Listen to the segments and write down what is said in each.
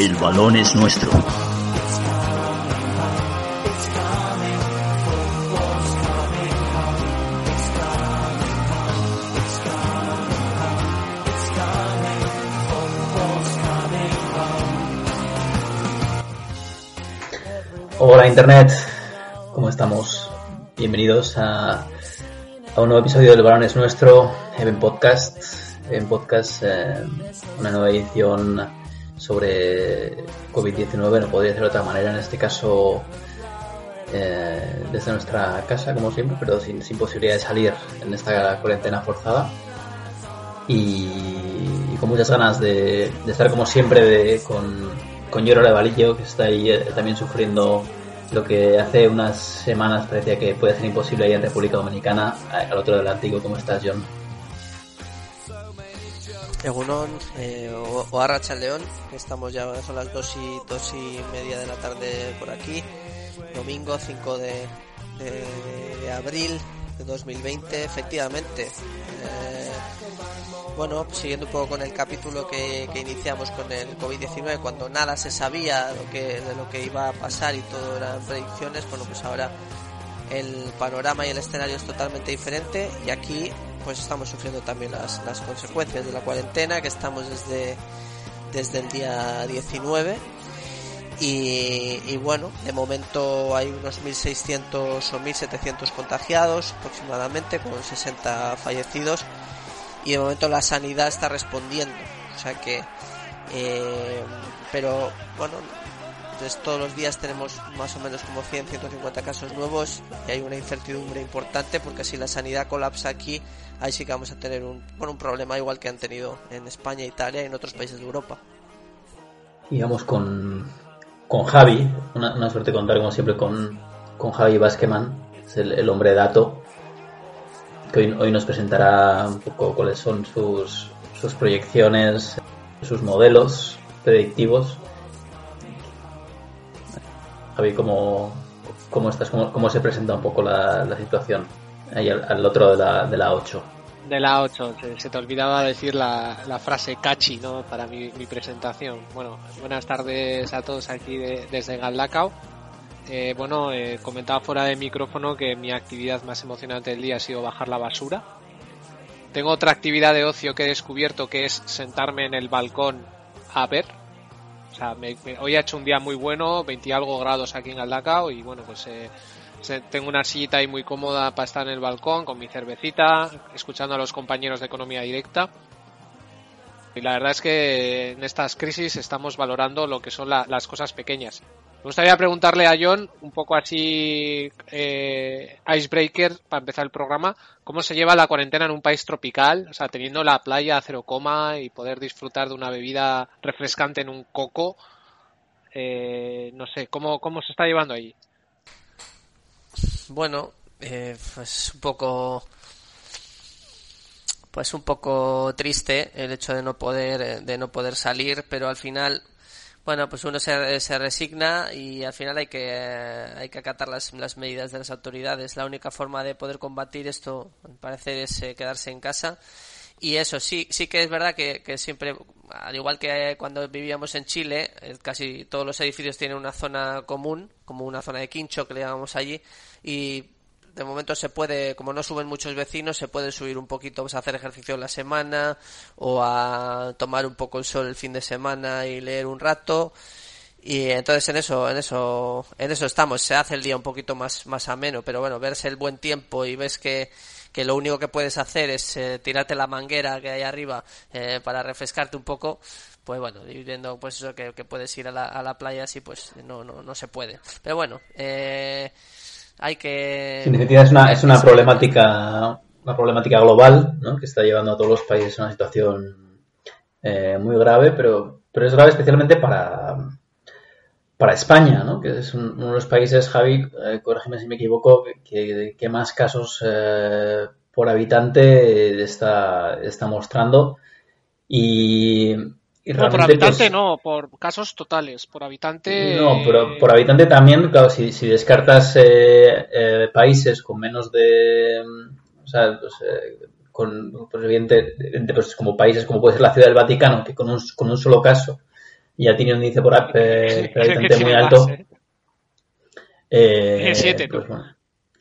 coming. Football's coming home. Hola Internet, ¿cómo estamos? Bienvenidos a, a un nuevo episodio del Balón es Nuestro, Even Podcast. Even Podcast, eh, una nueva edición sobre COVID-19, no podría ser de otra manera, en este caso eh, desde nuestra casa, como siempre, pero sin, sin posibilidad de salir en esta cuarentena forzada. Y, con muchas ganas de, de estar como siempre de, con, con Lloro Levalillo, que está ahí eh, también sufriendo lo que hace unas semanas parecía que puede ser imposible ahí en República Dominicana, a- al otro del Atlántico. ¿Cómo estás, John? Egunon eh, o, o Arracha León, estamos ya, son las dos y, dos y media de la tarde por aquí, domingo 5 de, de- de abril de 2020, efectivamente. Eh, bueno, siguiendo un poco con el capítulo que, que iniciamos con el COVID-19, cuando nada se sabía lo que, de lo que iba a pasar y todo eran predicciones, bueno, pues ahora el panorama y el escenario es totalmente diferente y aquí pues estamos sufriendo también las, las consecuencias de la cuarentena que estamos desde, desde el día 19 y, y bueno, de momento hay unos 1.600 o 1.700 contagiados aproximadamente con 60 fallecidos. Y de momento la sanidad está respondiendo. O sea que eh, pero bueno entonces todos los días tenemos más o menos como 100, 150 casos nuevos y hay una incertidumbre importante porque si la sanidad colapsa aquí, ahí sí que vamos a tener un, un problema igual que han tenido en España, Italia y en otros países de Europa. Y vamos con, con Javi, una, una suerte contar como siempre con, con Javi Basqueman, es el, el hombre dato, que hoy, hoy nos presentará un poco cuáles son sus, sus proyecciones, sus modelos predictivos. Javi, ¿cómo, cómo estás? ¿Cómo, se presenta un poco la, situación ahí al, otro de la, de la 8? De la 8, se, te olvidaba decir la, frase catchy, ¿no? Para mi, presentación. Bueno, buenas tardes a todos aquí de- desde Galdacao. Eh, bueno, eh, comentaba fuera de micrófono que mi actividad más emocionante del día ha sido bajar la basura. Tengo otra actividad de ocio que he descubierto que es sentarme en el balcón a ver. Hoy ha hecho un día muy bueno, 20 y algo grados aquí en Galdacao y bueno, pues eh, tengo una sillita ahí muy cómoda para estar en el balcón con mi cervecita, escuchando a los compañeros de economía directa. Y la verdad es que en estas crisis estamos valorando lo que son la- las cosas pequeñas. Me gustaría preguntarle a John, un poco así, eh, icebreaker, para empezar el programa, cómo se lleva la cuarentena en un país tropical, o sea, teniendo la playa a cero coma y poder disfrutar de una bebida refrescante en un coco. Eh, no sé, ¿cómo, ¿cómo se está llevando ahí? Bueno, eh, pues un poco pues un poco triste el hecho de no poder eh, de no poder salir, pero al final bueno, pues uno se, se resigna y al final hay que hay que acatar las, las medidas de las autoridades. La única forma de poder combatir esto, al parecer, es eh, quedarse en casa. Y eso sí, sí que es verdad que, que siempre, al igual que cuando vivíamos en Chile, eh, casi todos los edificios tienen una zona común, como una zona de quincho que le llamamos allí, y de momento se puede, como no suben muchos vecinos, se puede subir un poquito pues, a hacer ejercicio la semana o a tomar un poco el sol el fin de semana y leer un rato. Y entonces en eso, en eso, en eso estamos. Se hace el día un poquito más, más ameno, pero bueno, verse el buen tiempo y ves que, que lo único que puedes hacer es eh, tirarte la manguera que hay arriba eh, para refrescarte un poco, pues bueno, y pues eso que, que puedes ir a la, a la playa así, pues no, no, no se puede. Pero bueno, eh, hay que... En definitiva es una, es una problemática una problemática global ¿no? que está llevando a todos los países a una situación eh, muy grave, pero, pero es grave especialmente para, para España, ¿no? que es un- uno de los países, Javi, eh, corrígeme si me equivoco, que, que más casos eh, por habitante está, está mostrando. Y, y No, por habitante pues, no, por casos totales. Por habitante. no, pero por habitante también, claro, si, si descartas eh, eh, países con menos de. mm, O sea, pues, eh, con, pues, evidente- pues, como países como puede ser la Ciudad del Vaticano, que con un, con un solo caso ya tiene un índice por, eh, habitante muy alto. más, ¿eh? siete, pues,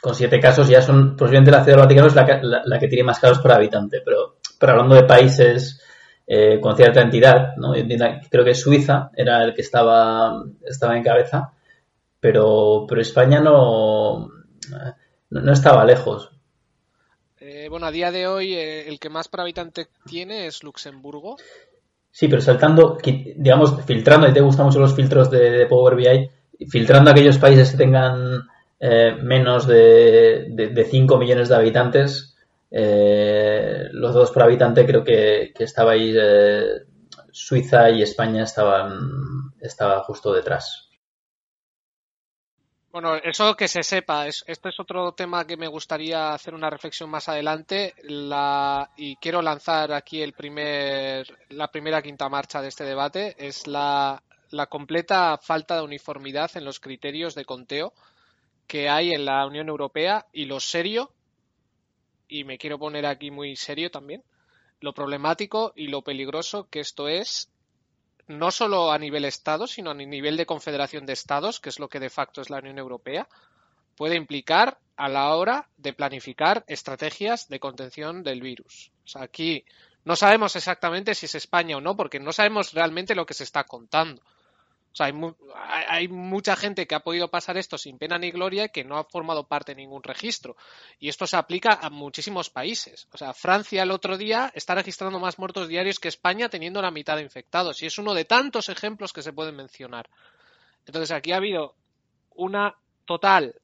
con siete casos ya son. Posiblemente la Ciudad del Vaticano es la, que- la- la que tiene más casos por habitante, pero, pero hablando de países eh, con cierta entidad, ¿no? Creo que Suiza era el que estaba, estaba en cabeza, pero, pero España no, no, no estaba lejos. Eh, bueno, a día de hoy eh, el que más por habitante tiene es Luxemburgo. Sí, pero saltando, digamos, filtrando, y te gustan mucho los filtros de, de Power BI, filtrando aquellos países que tengan eh, menos de, de, de 5 millones de habitantes, eh, los dos por habitante creo que, que estabais, eh, Suiza y España estaban, estaba justo detrás. Bueno, eso que se sepa, es, este es otro tema que me gustaría hacer una reflexión más adelante. La, y quiero lanzar aquí el primer, la primera quinta marcha de este debate, es la, la completa falta de uniformidad en los criterios de conteo que hay en la Unión Europea y lo serio, y me quiero poner aquí muy serio también, lo problemático y lo peligroso que esto es no solo a nivel Estado, sino a nivel de confederación de Estados, que es lo que de facto es la Unión Europea, puede implicar a la hora de planificar estrategias de contención del virus. O sea, aquí no sabemos exactamente si es España o no, porque no sabemos realmente lo que se está contando. O sea, hay, hay, mucha gente que ha podido pasar esto sin pena ni gloria y que no ha formado parte de ningún registro. Y esto se aplica a muchísimos países. O sea, Francia el otro día está registrando más muertos diarios que España teniendo la mitad de infectados. Y es uno de tantos ejemplos que se pueden mencionar. Entonces aquí ha habido una total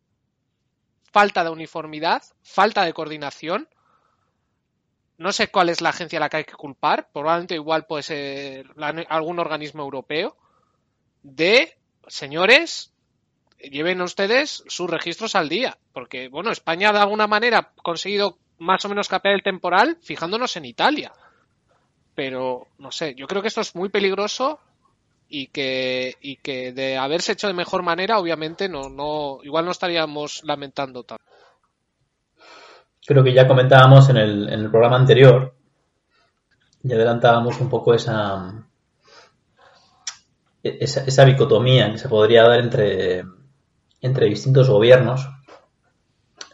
falta de uniformidad, falta de coordinación. No sé cuál es la agencia a la que hay que culpar. Probablemente igual puede ser algún organismo europeo de, señores, lleven ustedes sus registros al día, porque, bueno, España de alguna manera ha conseguido más o menos capear el temporal fijándonos en Italia. Pero, no sé, yo creo que esto es muy peligroso y que, y que de haberse hecho de mejor manera, obviamente, no, no, igual no estaríamos lamentando tanto. Creo que ya comentábamos en el, en el programa anterior, ya adelantábamos un poco esa, esa, esa, dicotomía que se podría dar entre, entre distintos gobiernos.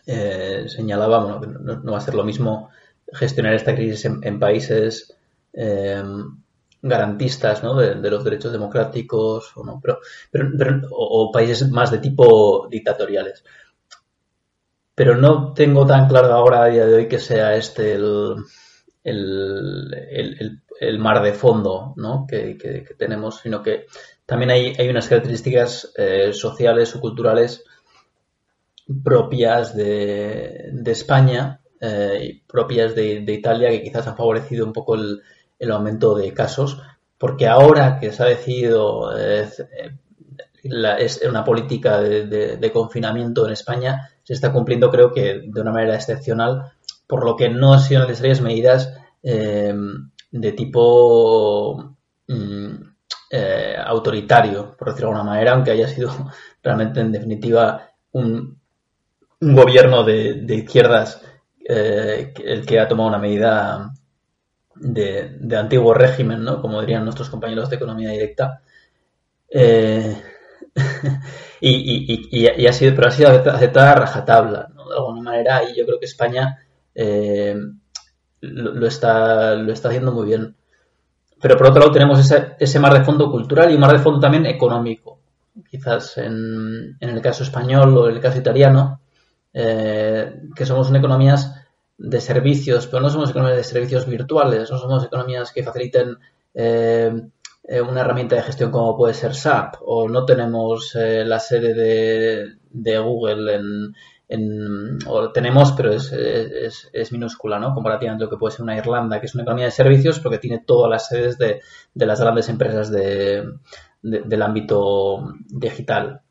Eh, señalaba bueno, no, no, va a ser lo mismo gestionar esta crisis en, en países eh, garantistas ¿no? de, los derechos democráticos o, no, pero, pero, o, países más de tipo dictatoriales. Pero no tengo tan claro ahora a día de hoy que sea este el, el, el, el mar de fondo ¿no? que, que, tenemos, sino que también hay, hay unas características eh, sociales o culturales propias de, de España eh, y propias de, de, Italia que quizás han favorecido un poco el, el, aumento de casos, porque ahora que se ha decidido eh, la, es una política de, de, confinamiento en España, se está cumpliendo creo que de una manera excepcional, por lo que no han sido necesarias medidas de tipo mm, eh, autoritario, por decirlo de alguna manera, aunque haya sido realmente en definitiva un, un gobierno de, izquierdas eh, el que ha tomado una medida de, antiguo régimen, ¿no? Como dirían nuestros compañeros de economía directa. Eh, y, y, y, ha sido, pero ha sido aceptada a rajatabla, ¿no? De alguna manera, y yo creo que España lo, lo, está, lo está haciendo muy bien. pero por otro lado tenemos ese, ese mar de fondo cultural y un mar de fondo también económico. Quizás en, en el caso español o en el caso italiano, eh, que somos economías de servicios, pero no somos economías de servicios virtuales, no somos economías que faciliten eh, eh, una herramienta de gestión como puede ser SAP, o no tenemos eh, la sede de, de Google en, en, o tenemos, pero es, es, minúscula, ¿no? Comparativamente lo que puede ser una Irlanda, que es una economía de servicios, porque tiene todas las sedes de, de las grandes empresas de, de, del ámbito digital.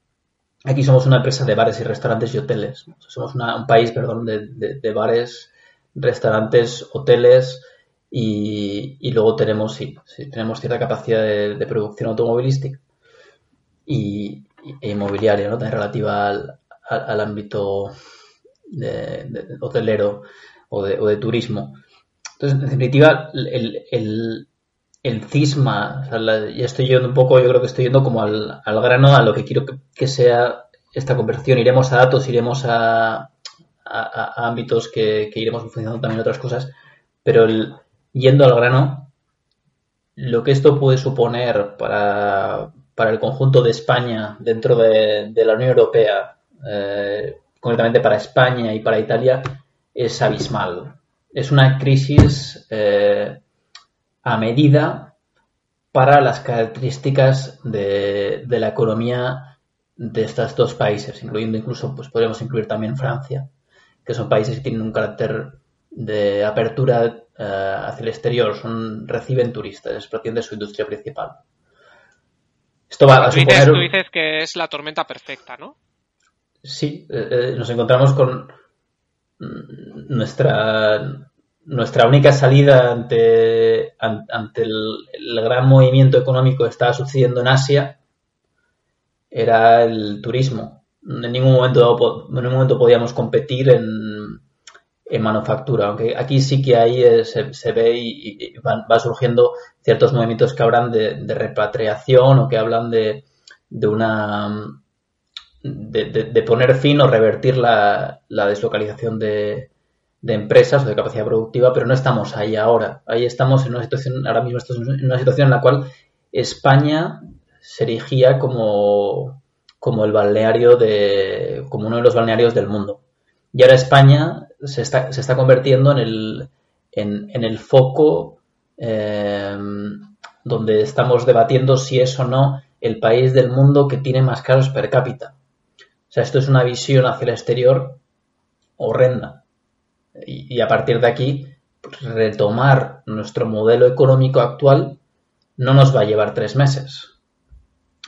Aquí somos una empresa de bares y restaurantes y hoteles. Somos una, un país, perdón, de, bares, restaurantes, hoteles y, y luego tenemos, sí, sí, tenemos cierta capacidad de, de producción automovilística y, e inmobiliaria, ¿no? También relativa al, al, ámbito de, hotelero o de, turismo. Entonces, en definitiva, el, cisma, ya estoy yendo un poco, yo creo que estoy yendo como al, grano, a lo que quiero que, sea esta conversión. Iremos a datos, iremos a, ámbitos que, que, iremos funcionando también otras cosas, pero el, yendo al grano, lo que esto puede suponer para, para el conjunto de España dentro de, de la Unión Europea, eh, concretamente para España y para Italia, es abismal. Es una crisis eh, a medida para las características de, de, la economía de estos dos países, incluyendo incluso, pues podríamos incluir también Francia, que son países que tienen un carácter de apertura uh, hacia el exterior, son, reciben turistas, es prácticamente su industria principal. Esto va a suponer... Tú dices que es la tormenta perfecta, ¿no? Sí, eh, nos encontramos con nuestra nuestra única salida ante, ante el, gran movimiento económico que estaba sucediendo en Asia era el turismo. En ningún momento, en ningún momento podíamos competir en, en manufactura, aunque aquí sí que ahí eh, se, se, ve y, van, va surgiendo ciertos movimientos que hablan de, de repatriación o que hablan de, de una de, poner fin o revertir la, deslocalización de, de, empresas o de capacidad productiva, pero no estamos ahí ahora. Ahí estamos en una situación, ahora mismo estamos en una situación en la cual España se erigía como, como el balneario de, como uno de los balnearios del mundo. Y ahora España se está, se está convirtiendo en el, en, el foco eh, donde estamos debatiendo si es o no el país del mundo que tiene más casos per cápita. O sea, esto es una visión hacia el exterior horrenda. Y, a partir de aquí, retomar nuestro modelo económico actual no nos va a llevar tres meses.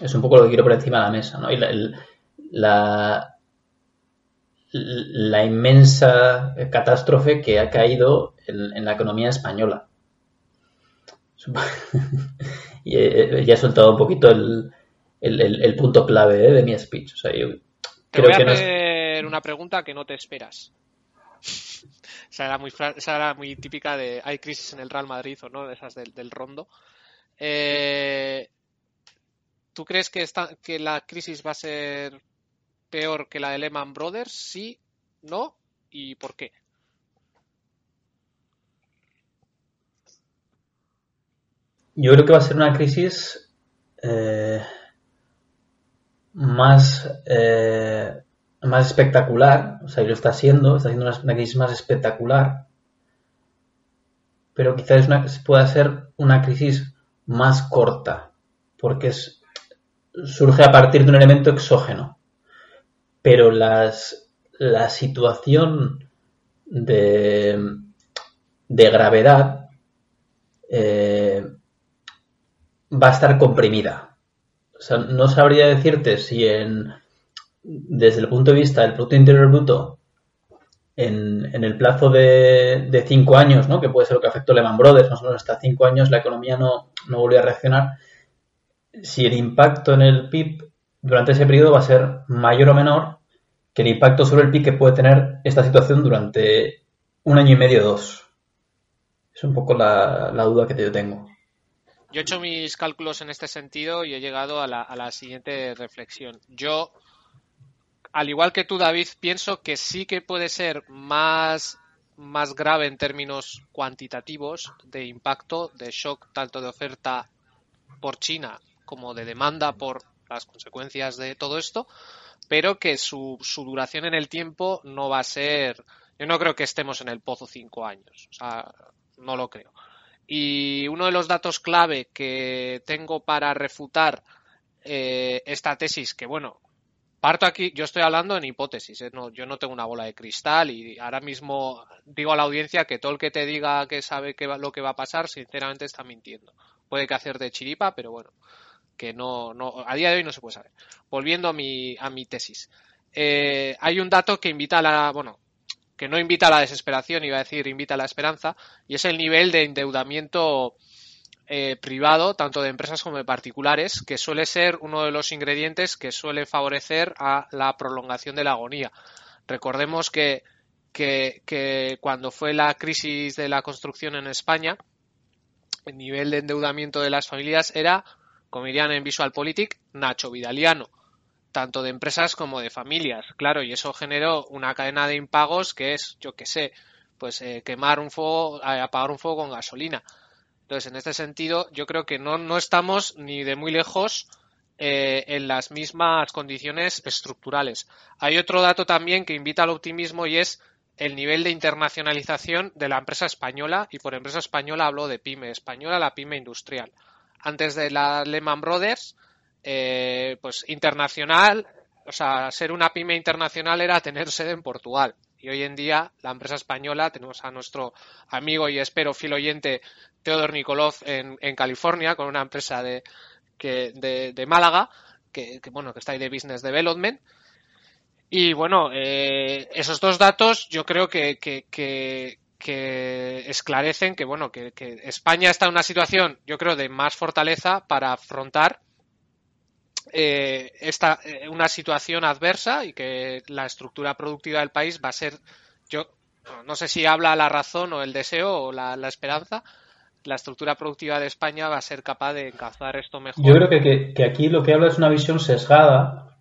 Es un poco lo que quiero por encima de la mesa, ¿no? Y la, inmensa catástrofe que ha caído en, la economía española. y ya he soltado un poquito el punto clave ¿eh? de mi speech. O sea, yo te creo voy a que hacer no una pregunta que no te esperas. esa, era muy, esa era muy típica de hay crisis en el Real Madrid o no, de esas del, del rondo. Eh, ¿Tú crees que, esta, que la crisis va a ser peor que la de Lehman Brothers? ¿Sí? ¿No? ¿Y por qué? Yo creo que va a ser una crisis eh, más, eh, más espectacular, o sea, y lo está siendo, está siendo una, crisis más espectacular, pero quizás una, pueda ser una crisis más corta, porque surge a partir de un elemento exógeno. Pero las, la situación de, de gravedad eh, va a estar comprimida. O sea, no sabría decirte si en, desde el punto de vista del Producto Interior Bruto, en, en el plazo de, de, cinco años, ¿no? que puede ser lo que afectó Lehman Brothers, más o hasta cinco años la economía no, no volvió a reaccionar, si el impacto en el PIB durante ese periodo va a ser mayor o menor que el impacto sobre el PIB que puede tener esta situación durante un año y medio o dos. Es un poco la, la duda que yo tengo. Yo he hecho mis cálculos en este sentido y he llegado a la, a la siguiente reflexión. Yo, al igual que tú, David, pienso que sí que puede ser más más grave en términos cuantitativos de impacto, de shock tanto de oferta por China como de demanda por las consecuencias de todo esto, pero que su, su duración en el tiempo no va a ser. Yo no creo que estemos en el pozo cinco años, o sea, no lo creo. Y uno de los datos clave que tengo para refutar eh, esta tesis, que bueno, parto aquí, yo estoy hablando en hipótesis, ¿eh? no, yo no tengo una bola de cristal y ahora mismo digo a la audiencia que todo el que te diga que sabe que va- lo que va a pasar, sinceramente está mintiendo. Puede que hacer de chiripa, pero bueno, que no, no, a día de hoy no se puede saber. Volviendo a mi, a mi tesis. Eh, hay un dato que invita a la, bueno, que no invita a la desesperación, iba a decir invita a la esperanza, y es el nivel de endeudamiento eh, privado, tanto de empresas como de particulares, que suele ser uno de los ingredientes que suele favorecer a la prolongación de la agonía. Recordemos que, que, que cuando fue la crisis de la construcción en España, el nivel de endeudamiento de las familias era, como dirían en VisualPolitik, Nacho Vidaliano, tanto de empresas como de familias. Claro, y eso generó una cadena de impagos que es, yo qué sé, pues eh, quemar un fuego, apagar un fuego con gasolina. Entonces, en este sentido, yo creo que no, no estamos ni de muy lejos eh, en las mismas condiciones estructurales. Hay otro dato también que invita al optimismo y es el nivel de internacionalización de la empresa española, y por empresa española hablo de pyme española, la pyme industrial. Antes de la Lehman Brothers, eh, pues internacional, o sea, ser una pyme internacional era tener sede en Portugal. Y hoy en día la empresa española, tenemos a nuestro amigo y espero fiel oyente Teodor Nikolov en, California con una empresa de, que, de, Málaga, que, bueno, que está ahí de Business Development. Y bueno, eh, esos dos datos yo creo que, que, que, que esclarecen que bueno, que España está en una situación, yo creo, de más fortaleza para afrontar eh, esta, eh, una situación adversa y que la estructura productiva del país va a ser, yo no sé si habla la razón o el deseo o la, esperanza, la estructura productiva de España va a ser capaz de encauzar esto mejor. Yo creo que, que, que aquí lo que habla es una visión sesgada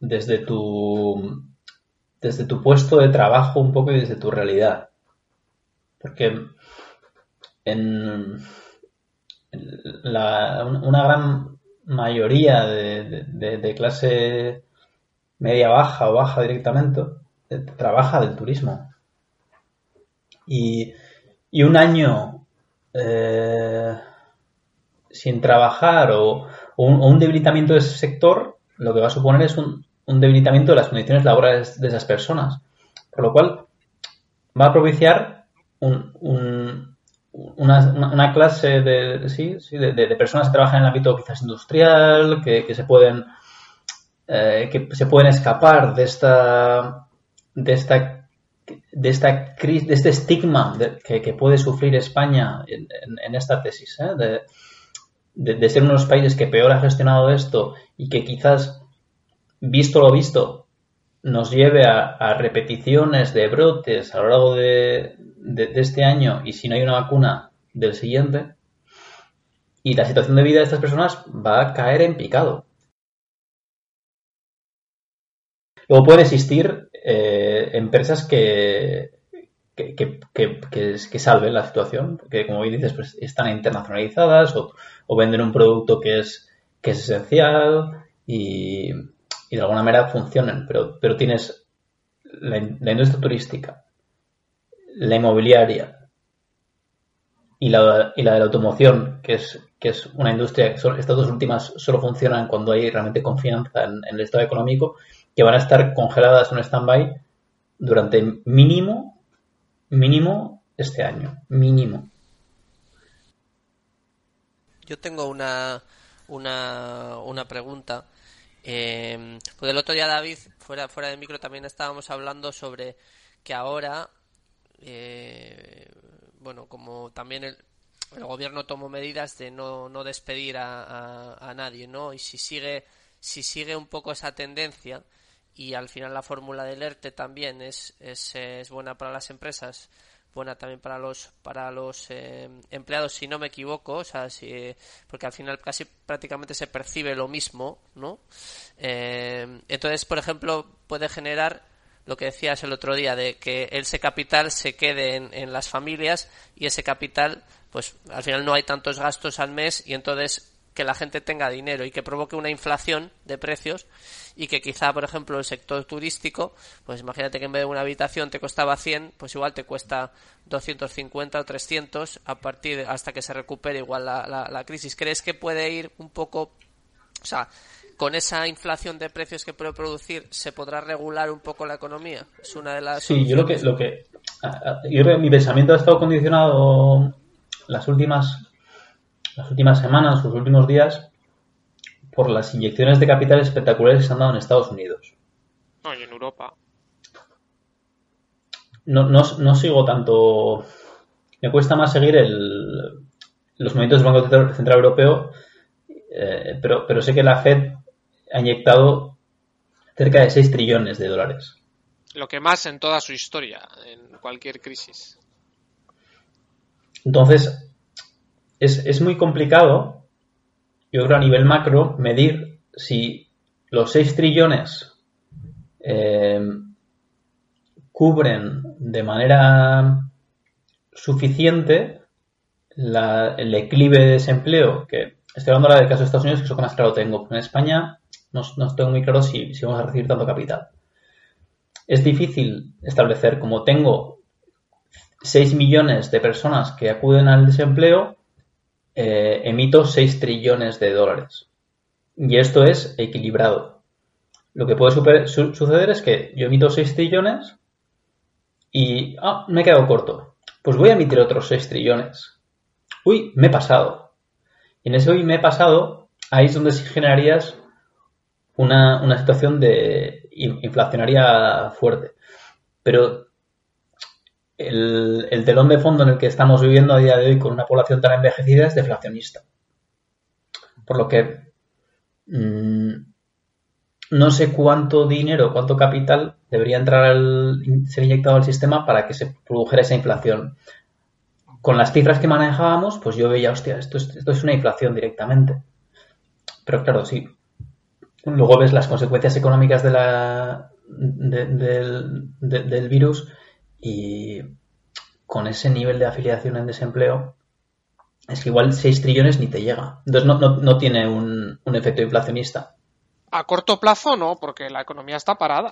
desde tu, desde tu puesto de trabajo un poco y desde tu realidad. Porque en la, una gran mayoría de, clase media baja o baja directamente eh, trabaja del turismo. Y, y un año eh, sin trabajar o, o, un, debilitamiento de ese sector, lo que va a suponer es un, un, debilitamiento de las condiciones laborales de esas personas. Por lo cual va a propiciar un, una, una, clase de, sí, sí, de, personas que trabajan en el ámbito quizás industrial, que, que se pueden eh, que se pueden escapar de esta de esta de esta crisis, de este estigma que, que, puede sufrir España en, esta tesis, ¿eh? de, de, de, ser uno de los países que peor ha gestionado esto y que quizás, visto lo visto, nos lleve a, a repeticiones de brotes a lo largo de, de, este año y si no hay una vacuna del siguiente, y la situación de vida de estas personas va a caer en picado. Luego pueden existir eh, empresas que, que, que, salven la situación, porque como bien dices, pues están internacionalizadas o, venden un producto que es, que es esencial y, y, de alguna manera funcionan, pero, pero tienes la, industria turística, la inmobiliaria y la, y la de la automoción, que es, que es una industria que son, estas dos últimas solo funcionan cuando hay realmente confianza en, el estado económico que van a estar congeladas en stand-by durante mínimo, mínimo este año. Mínimo. Yo tengo una, una, una pregunta. Eh, porque el otro día, David, fuera, fuera de micro, también estábamos hablando sobre que ahora, eh, bueno, como también el, gobierno tomó medidas de no, no despedir a, a, a nadie, ¿no? Y si sigue, si sigue un poco esa tendencia, y al final la fórmula del ERTE también es, es, es, buena para las empresas, buena también para los para los eh, empleados, si no me equivoco, o sea, si, porque al final casi prácticamente se percibe lo mismo, ¿no? Eh, entonces, por ejemplo, puede generar lo que decías el otro día, de que ese capital se quede en, las familias y ese capital, pues al final no hay tantos gastos al mes y entonces que la gente tenga dinero y que provoque una inflación de precios y que quizá, por ejemplo, el sector turístico, pues imagínate que en vez de una habitación te costaba 100, pues igual te cuesta 250 o 300 a partir hasta que se recupere igual la, la, la crisis. ¿Crees que puede ir un poco, o sea, con esa inflación de precios que puede producir, se podrá regular un poco la economía? Es una de las. Sí, yo lo que, lo que yo mi pensamiento ha estado condicionado las últimas las últimas semanas, los últimos días, por las inyecciones de capital espectaculares que se han dado en Estados Unidos. No, y en Europa. No, no, no sigo tanto. Me cuesta más seguir el, los movimientos del Banco Central- Central Europeo, eh, pero, pero sé que la Fed ha inyectado cerca de 6 trillones de dólares. Lo que más en toda su historia, en cualquier crisis. Entonces, es, es muy complicado, yo creo a nivel macro, medir si los 6 trillones eh, cubren de manera suficiente la- el declive de desempleo, que estoy hablando ahora del caso de Estados Unidos, que es lo que más claro tengo. En España no, no tengo muy claro si, vamos a recibir tanto capital. Es difícil establecer, como tengo 6 millones de personas que acuden al desempleo, eh, emito 6 trillones de dólares. Y esto es equilibrado. Lo que puede suceder es que yo emito 6 trillones y ah, me he quedado corto. Pues voy a emitir otros 6 trillones. Uy, me he pasado. Y en ese uy, me he pasado, ahí es donde sí generarías una, una situación de in- inflacionaria fuerte. Pero el, el telón de fondo en el que estamos viviendo a día de hoy con una población tan envejecida es deflacionista. Por lo que mm, no sé cuánto dinero, cuánto capital debería entrar ser inyectado al sistema para que se produjera esa inflación. Con las cifras que manejábamos, pues yo veía, hostia, esto es, esto es una inflación directamente. Pero claro, sí. Luego ves las consecuencias económicas de la, de- del, de- del virus y con ese nivel de afiliación en desempleo, es que igual 6 trillones ni te llega. Entonces no, no, no tiene un, un efecto inflacionista. A corto plazo no, porque la economía está parada.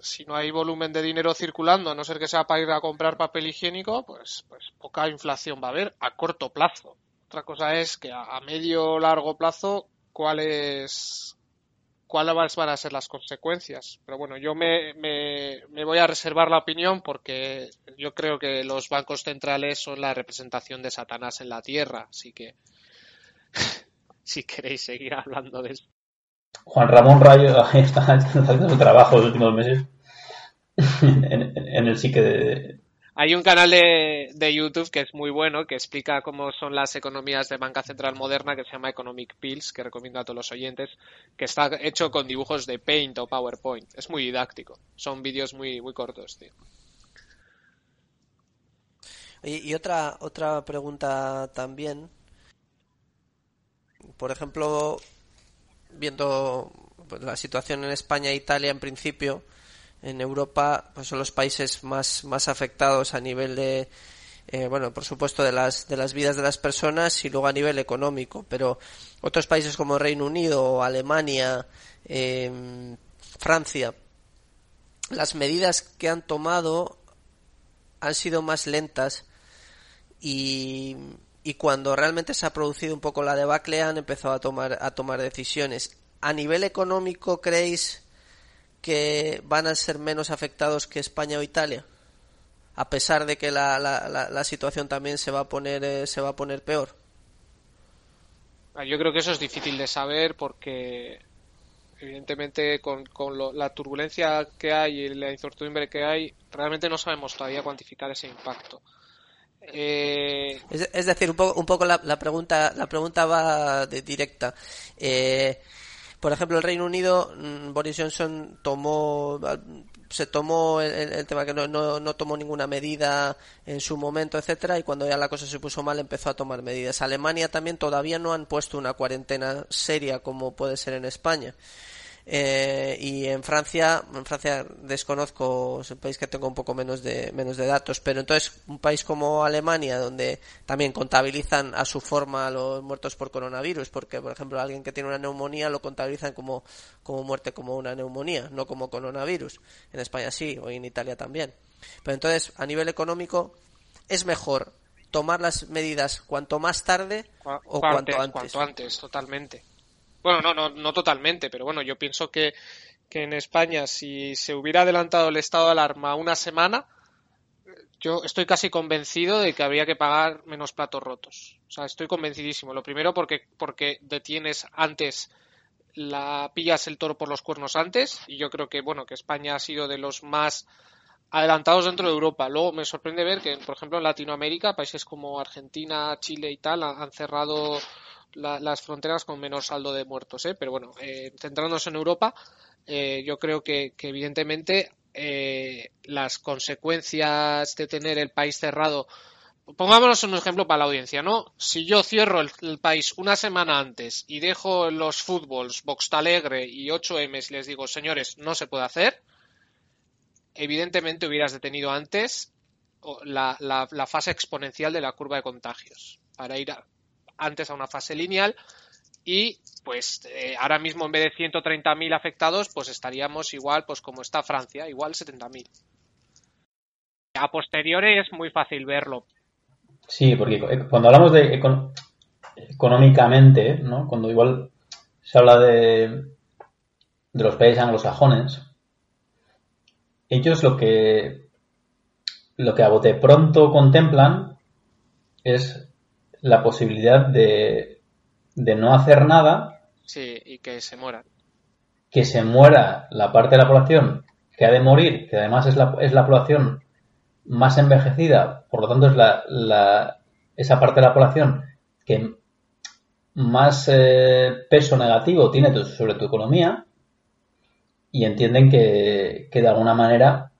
Si no hay volumen de dinero circulando, a no ser que sea para ir a comprar papel higiénico, pues, pues poca inflación va a haber a corto plazo. Otra cosa es que a, a medio largo plazo, cuáles cuáles van a ser las consecuencias. Pero bueno, yo me, me, voy a reservar la opinión porque yo creo que los bancos centrales son la representación de Satanás en la Tierra. Así que, si queréis seguir hablando de esto. Juan Ramón Rayo está haciendo su trabajo los últimos meses en, en- en el psique de... Hay un canal de, de YouTube que es muy bueno, que explica cómo son las economías de banca central moderna, que se llama Economic Pills, que recomiendo a todos los oyentes, que está hecho con dibujos de Paint o PowerPoint. Es muy didáctico. Son vídeos muy, muy cortos, tío. Oye, y otra, otra pregunta también. Por ejemplo, viendo pues, la situación en España e Italia en principio, en Europa pues son los países más, más afectados a nivel de, eh, bueno, por supuesto de las, de las vidas de las personas y luego a nivel económico, pero otros países como Reino Unido, Alemania, em, Francia, las medidas que han tomado han sido más lentas y, y cuando realmente se ha producido un poco la debacle han empezado a tomar a tomar decisiones. A nivel económico, ¿creéis que van a ser menos afectados que España o Italia? A pesar de que la, la, la, la situación también se va a poner eh, se va a poner peor. Ah, Yo creo que eso es difícil de saber porque, evidentemente, con, con lo- la turbulencia que hay y la incertidumbre que hay, realmente no sabemos todavía cuantificar ese impacto. Eh, Es, es decir, un poco, un poco la, la pregunta la pregunta va de directa. Eh, por ejemplo, el Reino Unido, mm, Boris Johnson tomó se tomó el tema que no, no, no tomó ninguna medida en su momento, etcétera, y cuando ya la cosa se puso mal empezó a tomar medidas. Alemania también todavía no han puesto una cuarentena seria como puede ser en España. Eh, y en Francia, en Francia desconozco, es un país que tengo un poco menos de, menos de datos, pero entonces un país como Alemania, donde también contabilizan a su forma los muertos por coronavirus, porque por ejemplo alguien que tiene una neumonía lo contabilizan como, como muerte como una neumonía, no como coronavirus. En España sí, o en Italia también. Pero entonces, a nivel económico, es mejor tomar las medidas cuanto más tarde o cuanto cuanto antes. Cuanto antes, totalmente. Bueno, no, no, no totalmente, pero bueno, yo pienso que, que en España, si se hubiera adelantado el estado de alarma una semana, yo estoy casi convencido de que habría que pagar menos platos rotos. O sea, estoy convencidísimo. Lo primero porque, porque detienes antes la pillas el toro por los cuernos antes y yo creo que bueno que España ha sido de los más adelantados dentro de Europa. Luego me sorprende ver que, por ejemplo, en Latinoamérica, países como Argentina, Chile y tal han han cerrado la- las fronteras con menor saldo de muertos. ¿eh? Pero bueno, eh, centrándonos en Europa, eh, yo creo que, que evidentemente eh, las consecuencias de tener el país cerrado Pongámonos un ejemplo para la audiencia, ¿no? Si yo cierro el, país una semana antes y dejo los fútbols, Boxtalegre y 8M y les digo, señores, no se puede hacer, evidentemente hubieras detenido antes la- la fase exponencial de la curva de contagios para ir a- antes a una fase lineal y pues eh, ahora mismo en vez de 130.000 afectados pues estaríamos igual pues como está Francia, igual 70.000. A posteriori es muy fácil verlo, Sí, porque cuando hablamos de econ- económicamente, ¿no? Cuando igual se habla de, de los países anglosajones, ellos lo que lo que a bote pronto contemplan es la posibilidad de, de no hacer nada, Sí, y que se mueran. que se muera la parte de la población que ha de morir, que además es la, es la población más envejecida, por lo tanto es la, la- esa parte de la población que más eh, peso negativo tiene tu- sobre tu economía y entienden que, que de alguna manera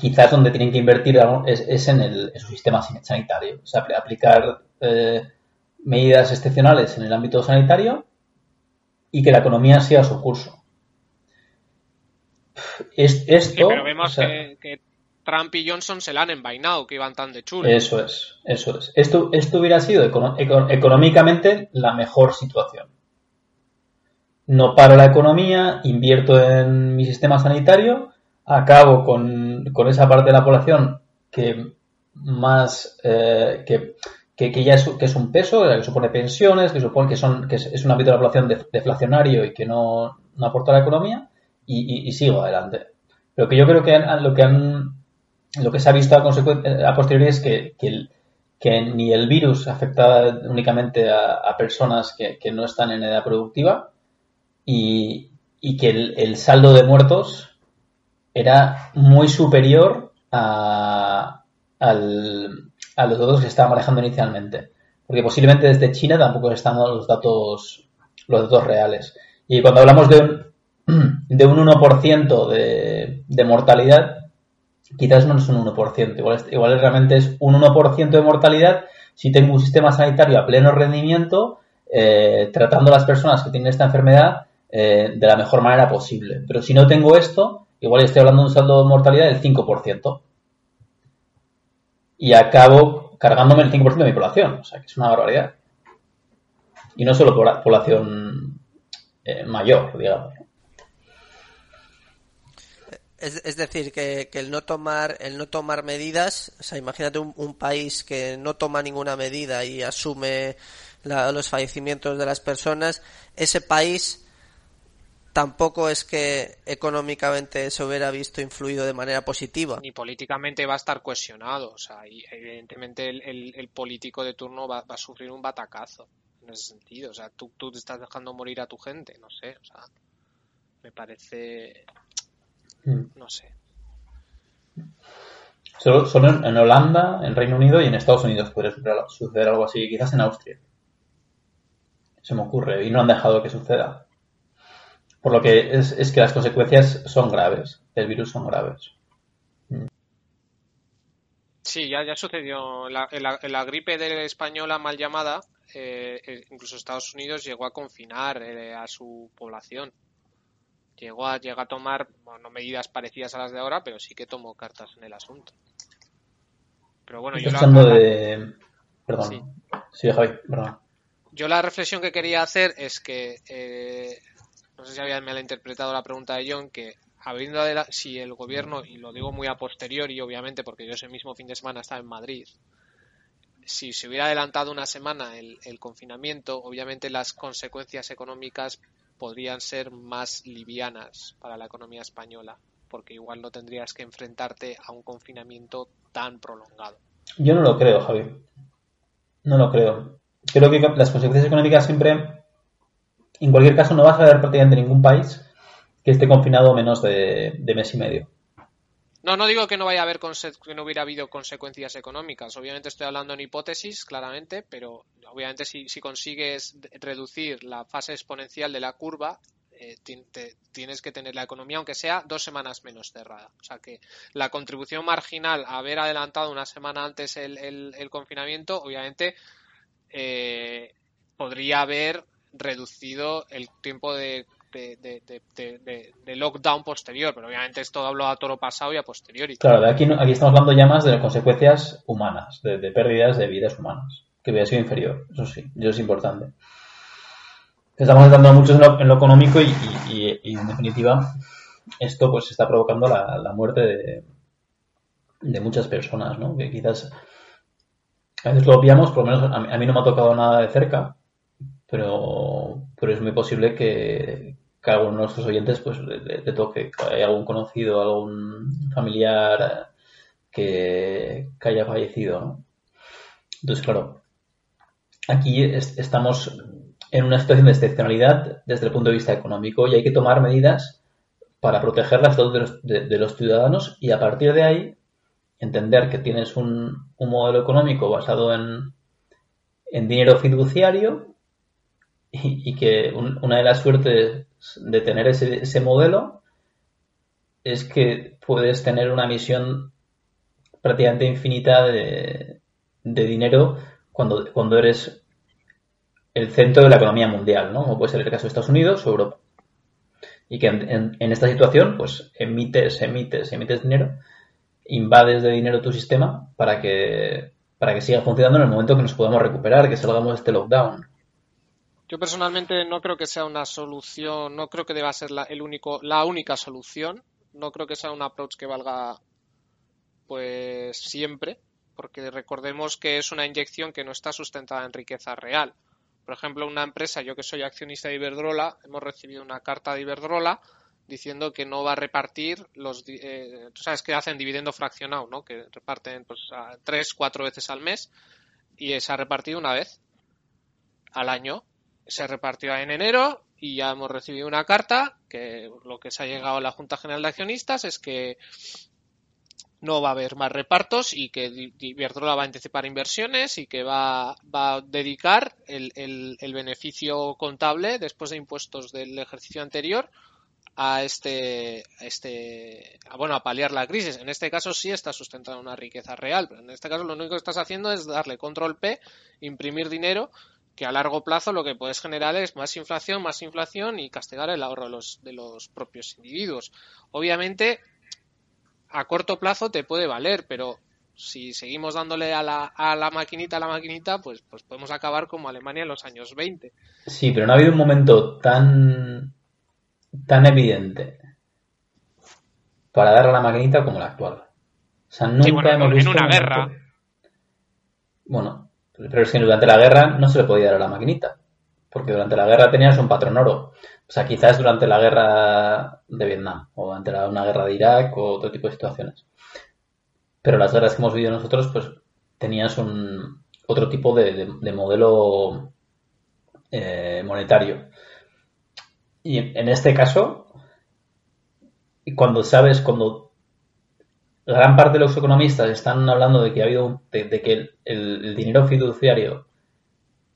quizás donde tienen que invertir es, es en, el, en su sistema san- sanitario, o sea, aplicar eh, medidas excepcionales en el ámbito sanitario y que la economía siga su curso. Es, Sí, esto, pero vemos o sea, que, que Trump y Johnson se la han envainado, que iban tan de chulo. Eso es, eso es. Esto, esto hubiera sido econo- eco- económicamente la mejor situación. No paro la economía, invierto en mi sistema sanitario, acabo con, con esa parte de la población que más eh, que, que, ya es, que es un peso, que supone pensiones, que supone que son que es, un ámbito de la población def- deflacionario y que no, aporta a la economía y, y- sigo adelante. Pero que yo creo que han- lo que han lo que se ha visto a, eh, a posteriori es que, que, ni el virus afecta únicamente a, personas que, no están en edad productiva y, y que el saldo de muertos era muy superior a, al- a los datos que se estaban manejando inicialmente. Porque posiblemente desde China tampoco están los datos, los datos reales. Y cuando hablamos de un, de un 1% de, mortalidad, quizás no es un 1%, igual, es- igual realmente es un 1% de mortalidad si tengo un sistema sanitario a pleno rendimiento, eh, tratando a las personas que tienen esta enfermedad eh, de la mejor manera posible. Pero si no tengo esto, igual estoy hablando de un saldo de mortalidad del 5%. Y acabo cargándome el 5% de mi población, o sea que es una barbaridad. Y no solo población eh, mayor, digamos. Es, decir, que, que el no tomar el no tomar medidas, o sea, imagínate un, un país que no toma ninguna medida y asume la- los fallecimientos de las personas, ese país tampoco es que económicamente se hubiera visto influido de manera positiva. Ni políticamente va a estar cohesionado. O sea, y evidentemente el, el- el político de turno va, va a sufrir un batacazo en ese sentido. O sea, tú, tú te estás dejando morir a tu gente, no sé. O sea, me parece. Mm. No sé. Solo, solo en, Holanda, en Reino Unido y en Estados Unidos puede suceder, suceder algo así, quizás en Austria. Se me ocurre, y no han dejado que suceda. Por lo que es, es que las consecuencias son graves, del virus son graves. Sí, ya, ya sucedió. La, en la, la gripe de española mal llamada, eh, eh, incluso Estados Unidos llegó a confinar eh, a su población. Llegó a, llegó a tomar, bueno, no medidas parecidas a las de ahora, pero sí que tomó cartas en el asunto. Pero bueno, yo la, de... Perdón. Sí. Sí, Javi, perdón. yo la reflexión que quería hacer es que, eh, no sé si había mal interpretado la pregunta de John, que habiendo si el gobierno, y lo digo muy a posteriori, obviamente, porque yo ese mismo fin de semana estaba en Madrid, si se hubiera adelantado una semana el, el confinamiento, obviamente las consecuencias económicas podrían ser más livianas para la economía española, porque igual no tendrías que enfrentarte a un confinamiento tan prolongado. Yo no lo creo, Javi. No lo creo. Creo que las consecuencias económicas siempre, en cualquier caso, no vas a ver prácticamente ningún país que esté confinado menos de, mes y medio. No, no digo que no vaya a haber que hubiera habido consecuencias económicas. Obviamente estoy hablando en hipótesis, claramente, pero obviamente si, si consigues reducir la fase exponencial de la curva, eh, tienes que tener la economía, aunque sea dos semanas menos cerrada. O sea que la contribución marginal a haber adelantado una semana antes el confinamiento, obviamente eh, podría haber reducido el tiempo de, lockdown posterior, pero obviamente esto hablo a toro pasado y a posteriori. Claro, aquí, aquí estamos hablando ya más de consecuencias humanas, de, pérdidas de vidas humanas, que hubiera sido inferior, eso sí, eso es importante. Estamos entrando mucho en lo, en lo económico y- y, en definitiva esto pues está provocando la, la muerte de, de muchas personas, ¿no? Que quizás a veces lo obviamos, por lo menos a mí, a mí no me ha tocado nada de cerca, pero, pero es muy posible que, que a alguno de nuestros oyentes pues le, le- toque, que haya algún conocido, algún familiar que, haya fallecido, ¿no? Entonces, claro, aquí es- estamos en una situación de excepcionalidad desde el punto de vista económico y hay que tomar medidas para proteger la salud de los, de los ciudadanos y a partir de ahí entender que tienes un, un modelo económico basado en, en dinero fiduciario y, que un- una de las suertes de tener ese, ese modelo es que puedes tener una emisión prácticamente infinita de, de dinero cuando, cuando eres el centro de la economía mundial, ¿no? Como puede ser el caso de Estados Unidos o Europa. Y que en, en- en esta situación, pues emites, emites, emites dinero, invades de dinero tu sistema para que, para que siga funcionando en el momento que nos podamos recuperar, que salgamos de este lockdown. Yo personalmente no creo que sea una solución, no creo que deba ser la, el único, la única solución. No creo que sea un approach que valga pues siempre, porque recordemos que es una inyección que no está sustentada en riqueza real. Por ejemplo, una empresa, yo que soy accionista de Iberdrola, hemos recibido una carta de Iberdrola diciendo que no va a repartir los, eh, tú sabes que hacen dividendo fraccionado, ¿no? Que reparten pues tres, cuatro veces al mes y se ha repartido una vez al año. Se repartió en enero y ya hemos recibido una carta que lo que se ha llegado a la Junta General de Accionistas es que no va a haber más repartos y que Iberdrola va a anticipar inversiones y que va, va a dedicar el, el- el beneficio contable después de impuestos del ejercicio anterior a este, a este, a, bueno, a paliar la crisis. En este caso sí está sustentada una riqueza real, pero en este caso lo único que estás haciendo es darle control P, imprimir dinero, que a largo plazo lo que puedes generar es más inflación, más inflación y castigar el ahorro de los, de los propios individuos. Obviamente, a corto plazo te puede valer, pero si seguimos dándole a la, a la maquinita, a la maquinita, pues, pues podemos acabar como Alemania en los años 20. Sí, pero no ha habido un momento tan, tan evidente para dar a la maquinita como el actual. O sea, nunca Sí, bueno, en- hemos en visto una un guerra. momento- Bueno, pero es que durante la guerra no se le podía dar a la maquinita, porque durante la guerra tenías un patrón oro. O sea, quizás durante la guerra de Vietnam, o durante la- una guerra de Irak, o otro tipo de situaciones. Pero las guerras que hemos vivido nosotros, pues tenías un otro tipo de, de- de modelo eh, monetario. Y en, este caso, cuando sabes, cuando gran parte de los economistas están hablando de que ha habido de, de que el, el- dinero fiduciario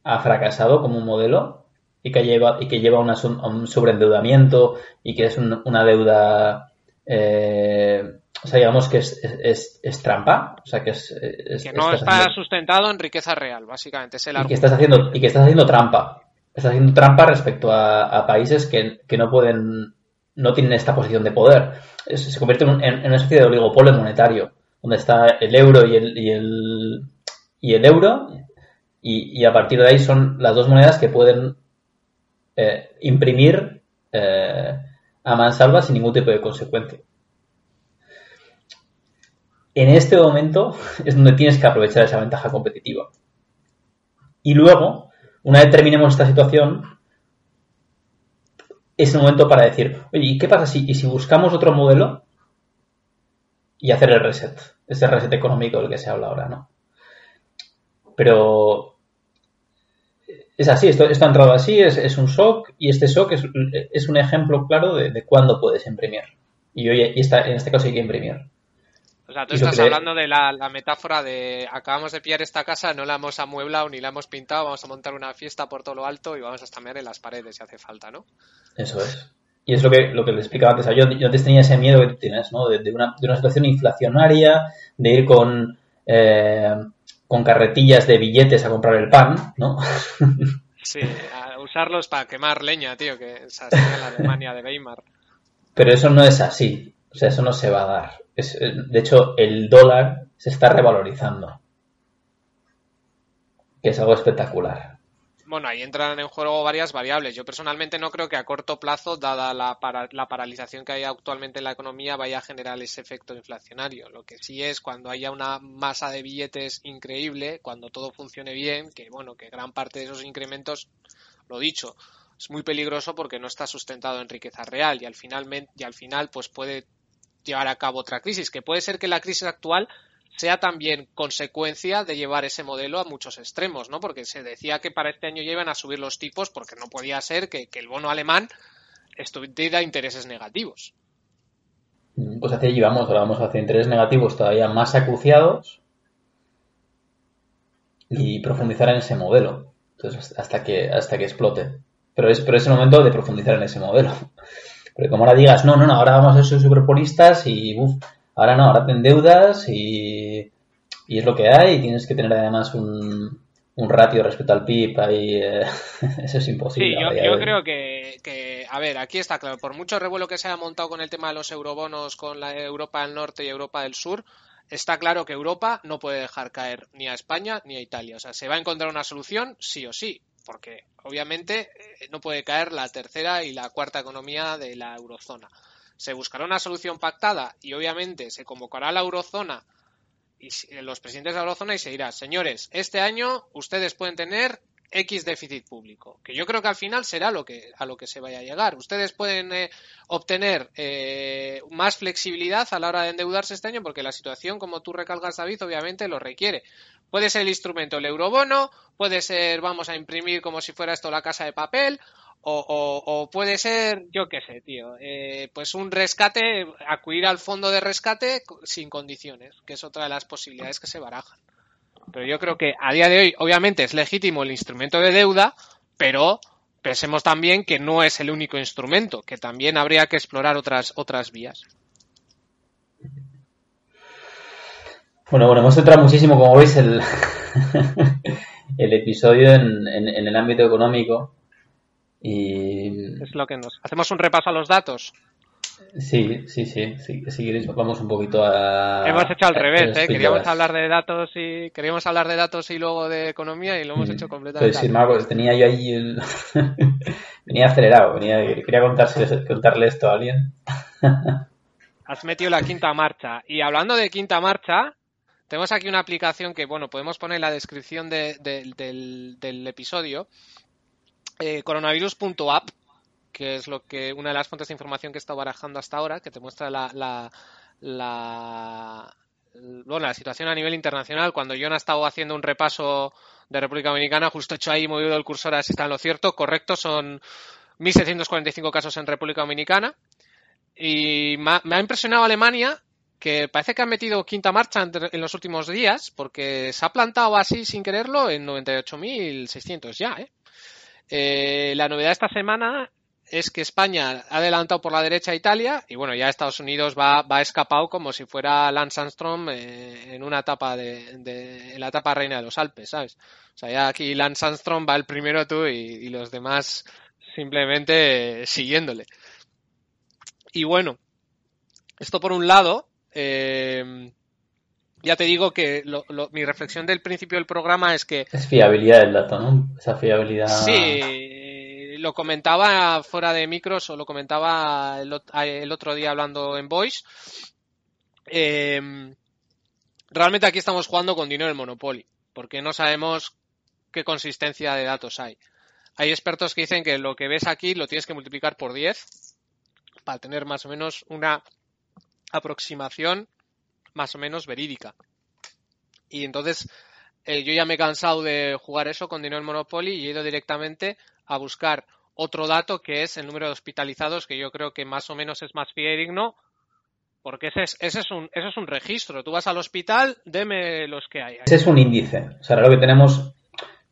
ha fracasado como un modelo y que lleva y que lleva una so- a un sobreendeudamiento y que es un- una deuda eh, o sea, digamos que es, es, es- es trampa, o sea, que es... Que no está haciendo- sustentado en riqueza real, básicamente. Es el y que estás haciendo y que estás haciendo trampa estás haciendo trampa respecto a, a países que, que no pueden no tienen esta posición de poder. Se convierte en, un- en- en una especie de oligopolio monetario donde está el euro y el y el, euro y, y a partir de ahí son las dos monedas que pueden eh, imprimir eh, a mansalva sin ningún tipo de consecuencia. En este momento es donde tienes que aprovechar esa ventaja competitiva. Y luego, una vez terminemos esta situación, es el momento para decir, oye, ¿y qué pasa si, y si buscamos otro modelo y hacer el reset? Ese reset económico del que se habla ahora, ¿no? Pero es así, esto, esto ha entrado así, es, un shock y este shock es, un ejemplo claro de, de cuándo puedes imprimir. Y, oye, y esta, en este caso hay que imprimir. O sea, tú estás hablando de la, la metáfora de acabamos de pillar esta casa, no la hemos amueblado ni la hemos pintado, vamos a montar una fiesta por todo lo alto y vamos a estammear en las paredes si hace falta, ¿no? Eso es. Y es lo que, lo que le explicaba antes. Yo, yo antes tenía ese miedo que tú tienes, ¿no? De, de una, de una situación inflacionaria, de ir con, eh, con carretillas de billetes a comprar el pan, ¿no? Sí, a usarlos para quemar leña, tío, que se hacía en la Alemania de Weimar. Pero eso no es así. O sea, eso no se va a dar. Eh, de hecho, el dólar se está revalorizando. Que es algo espectacular. Bueno, ahí entran en juego varias variables. Yo personalmente no creo que a corto plazo, dada la, para- la paralización que hay actualmente en la economía, vaya a generar ese efecto inflacionario. Lo que sí es cuando haya una masa de billetes increíble, cuando todo funcione bien, que bueno, que gran parte de esos incrementos, lo dicho, es muy peligroso porque no está sustentado en riqueza real y al final, y al final pues puede llevar a cabo otra crisis, que puede ser que la crisis actual sea también consecuencia de llevar ese modelo a muchos extremos, ¿no? Porque se decía que para este año ya iban a subir los tipos porque no podía ser que, que el bono alemán estuviera a intereses negativos. Pues hacia allí vamos, ahora vamos hacia intereses negativos todavía más acuciados y profundizar en ese modelo. Entonces, hasta que, hasta que explote. Pero es, pero es el momento de profundizar en ese modelo. Porque como ahora digas, no, no, no, ahora vamos a ser superpolistas y uf, ahora no, ahora te endeudas y, y es lo que hay y tienes que tener además un, un ratio respecto al PIB ahí, eh, eso es imposible. Sí, yo, yo hoy. creo que, que, a ver, aquí está claro, por mucho revuelo que se haya montado con el tema de los eurobonos con la Europa del Norte y Europa del Sur, está claro que Europa no puede dejar caer ni a España ni a Italia. O sea, se va a encontrar una solución sí o sí, porque obviamente eh, no puede caer la tercera y la cuarta economía de la eurozona. Se buscará una solución pactada y obviamente se convocará la eurozona y si- los presidentes de la eurozona y se dirá, señores, este año ustedes pueden tener X déficit público, que yo creo que al final será lo que, a lo que se vaya a llegar. Ustedes pueden eh, obtener eh, más flexibilidad a la hora de endeudarse este año porque la situación, como tú recalcas, David, obviamente lo requiere. Puede ser el instrumento el eurobono, puede ser vamos a imprimir como si fuera esto la casa de papel, o, o- puede ser, yo qué sé, tío, eh, pues un rescate, acudir al fondo de rescate sin condiciones, que es otra de las posibilidades que se barajan. Pero yo creo que a día de hoy, obviamente, es legítimo el instrumento de deuda, pero pensemos también que no es el único instrumento, que también habría que explorar otras, otras vías. Bueno, bueno, hemos centrado muchísimo, como veis, el, el episodio en, en- en el ámbito económico. Y Es lo que nos. Hacemos un repaso a los datos. Sí, sí, sí, sí, si queréis vamos un poquito a... Hemos hecho al revés, ¿eh? Queríamos hablar de datos y queríamos hablar de datos y luego de economía y lo hemos Mm. hecho completamente. Pues sí, Marcos, tenía yo ahí el... venía acelerado, venía, quería contarle esto a alguien. Has metido la quinta marcha. Y hablando de quinta marcha, tenemos aquí una aplicación que, bueno, podemos poner en la descripción de- de- del, del episodio. Eh, coronavirus.app, que es lo que una de las fuentes de información que he estado barajando hasta ahora, que te muestra la, la, la, bueno, la situación a nivel internacional. Cuando John ha estado haciendo un repaso de República Dominicana, justo he hecho ahí, movido el cursor a si está en lo cierto. Correcto, son 1.745 casos en República Dominicana. Y me ha, ha impresionado Alemania, que parece que han metido quinta marcha en los últimos días, porque se ha plantado así sin quererlo en 98.600 ya, ¿eh? Eh, la novedad esta semana es que España ha adelantado por la derecha a Italia y bueno, ya Estados Unidos va, va escapado como si fuera Lance Armstrong eh, en una etapa de, de- en la etapa reina de los Alpes, ¿sabes? O sea, ya aquí Lance Armstrong va el primero tú y, y los demás simplemente eh, siguiéndole. Y bueno, esto por un lado, eh, ya te digo que lo- lo- mi reflexión del principio del programa es que Es fiabilidad del dato, ¿no? Esa fiabilidad. Sí, lo comentaba fuera de micros o lo comentaba el, ot- el otro día hablando en Voice. Eh, realmente aquí estamos jugando con dinero del Monopoly, porque no sabemos qué consistencia de datos hay. Hay expertos que dicen que lo que ves aquí lo tienes que multiplicar por 10 para tener más o menos una aproximación más o menos verídica. Y entonces yo ya me he cansado de jugar eso con dinero del Monopoly y he ido directamente a buscar otro dato que es el número de hospitalizados, que yo creo que más o menos es más fidedigno, porque ese es, ese es, un, ese es un registro. Tú vas al hospital, deme los que hay. Ese es un índice. O sea, lo que tenemos,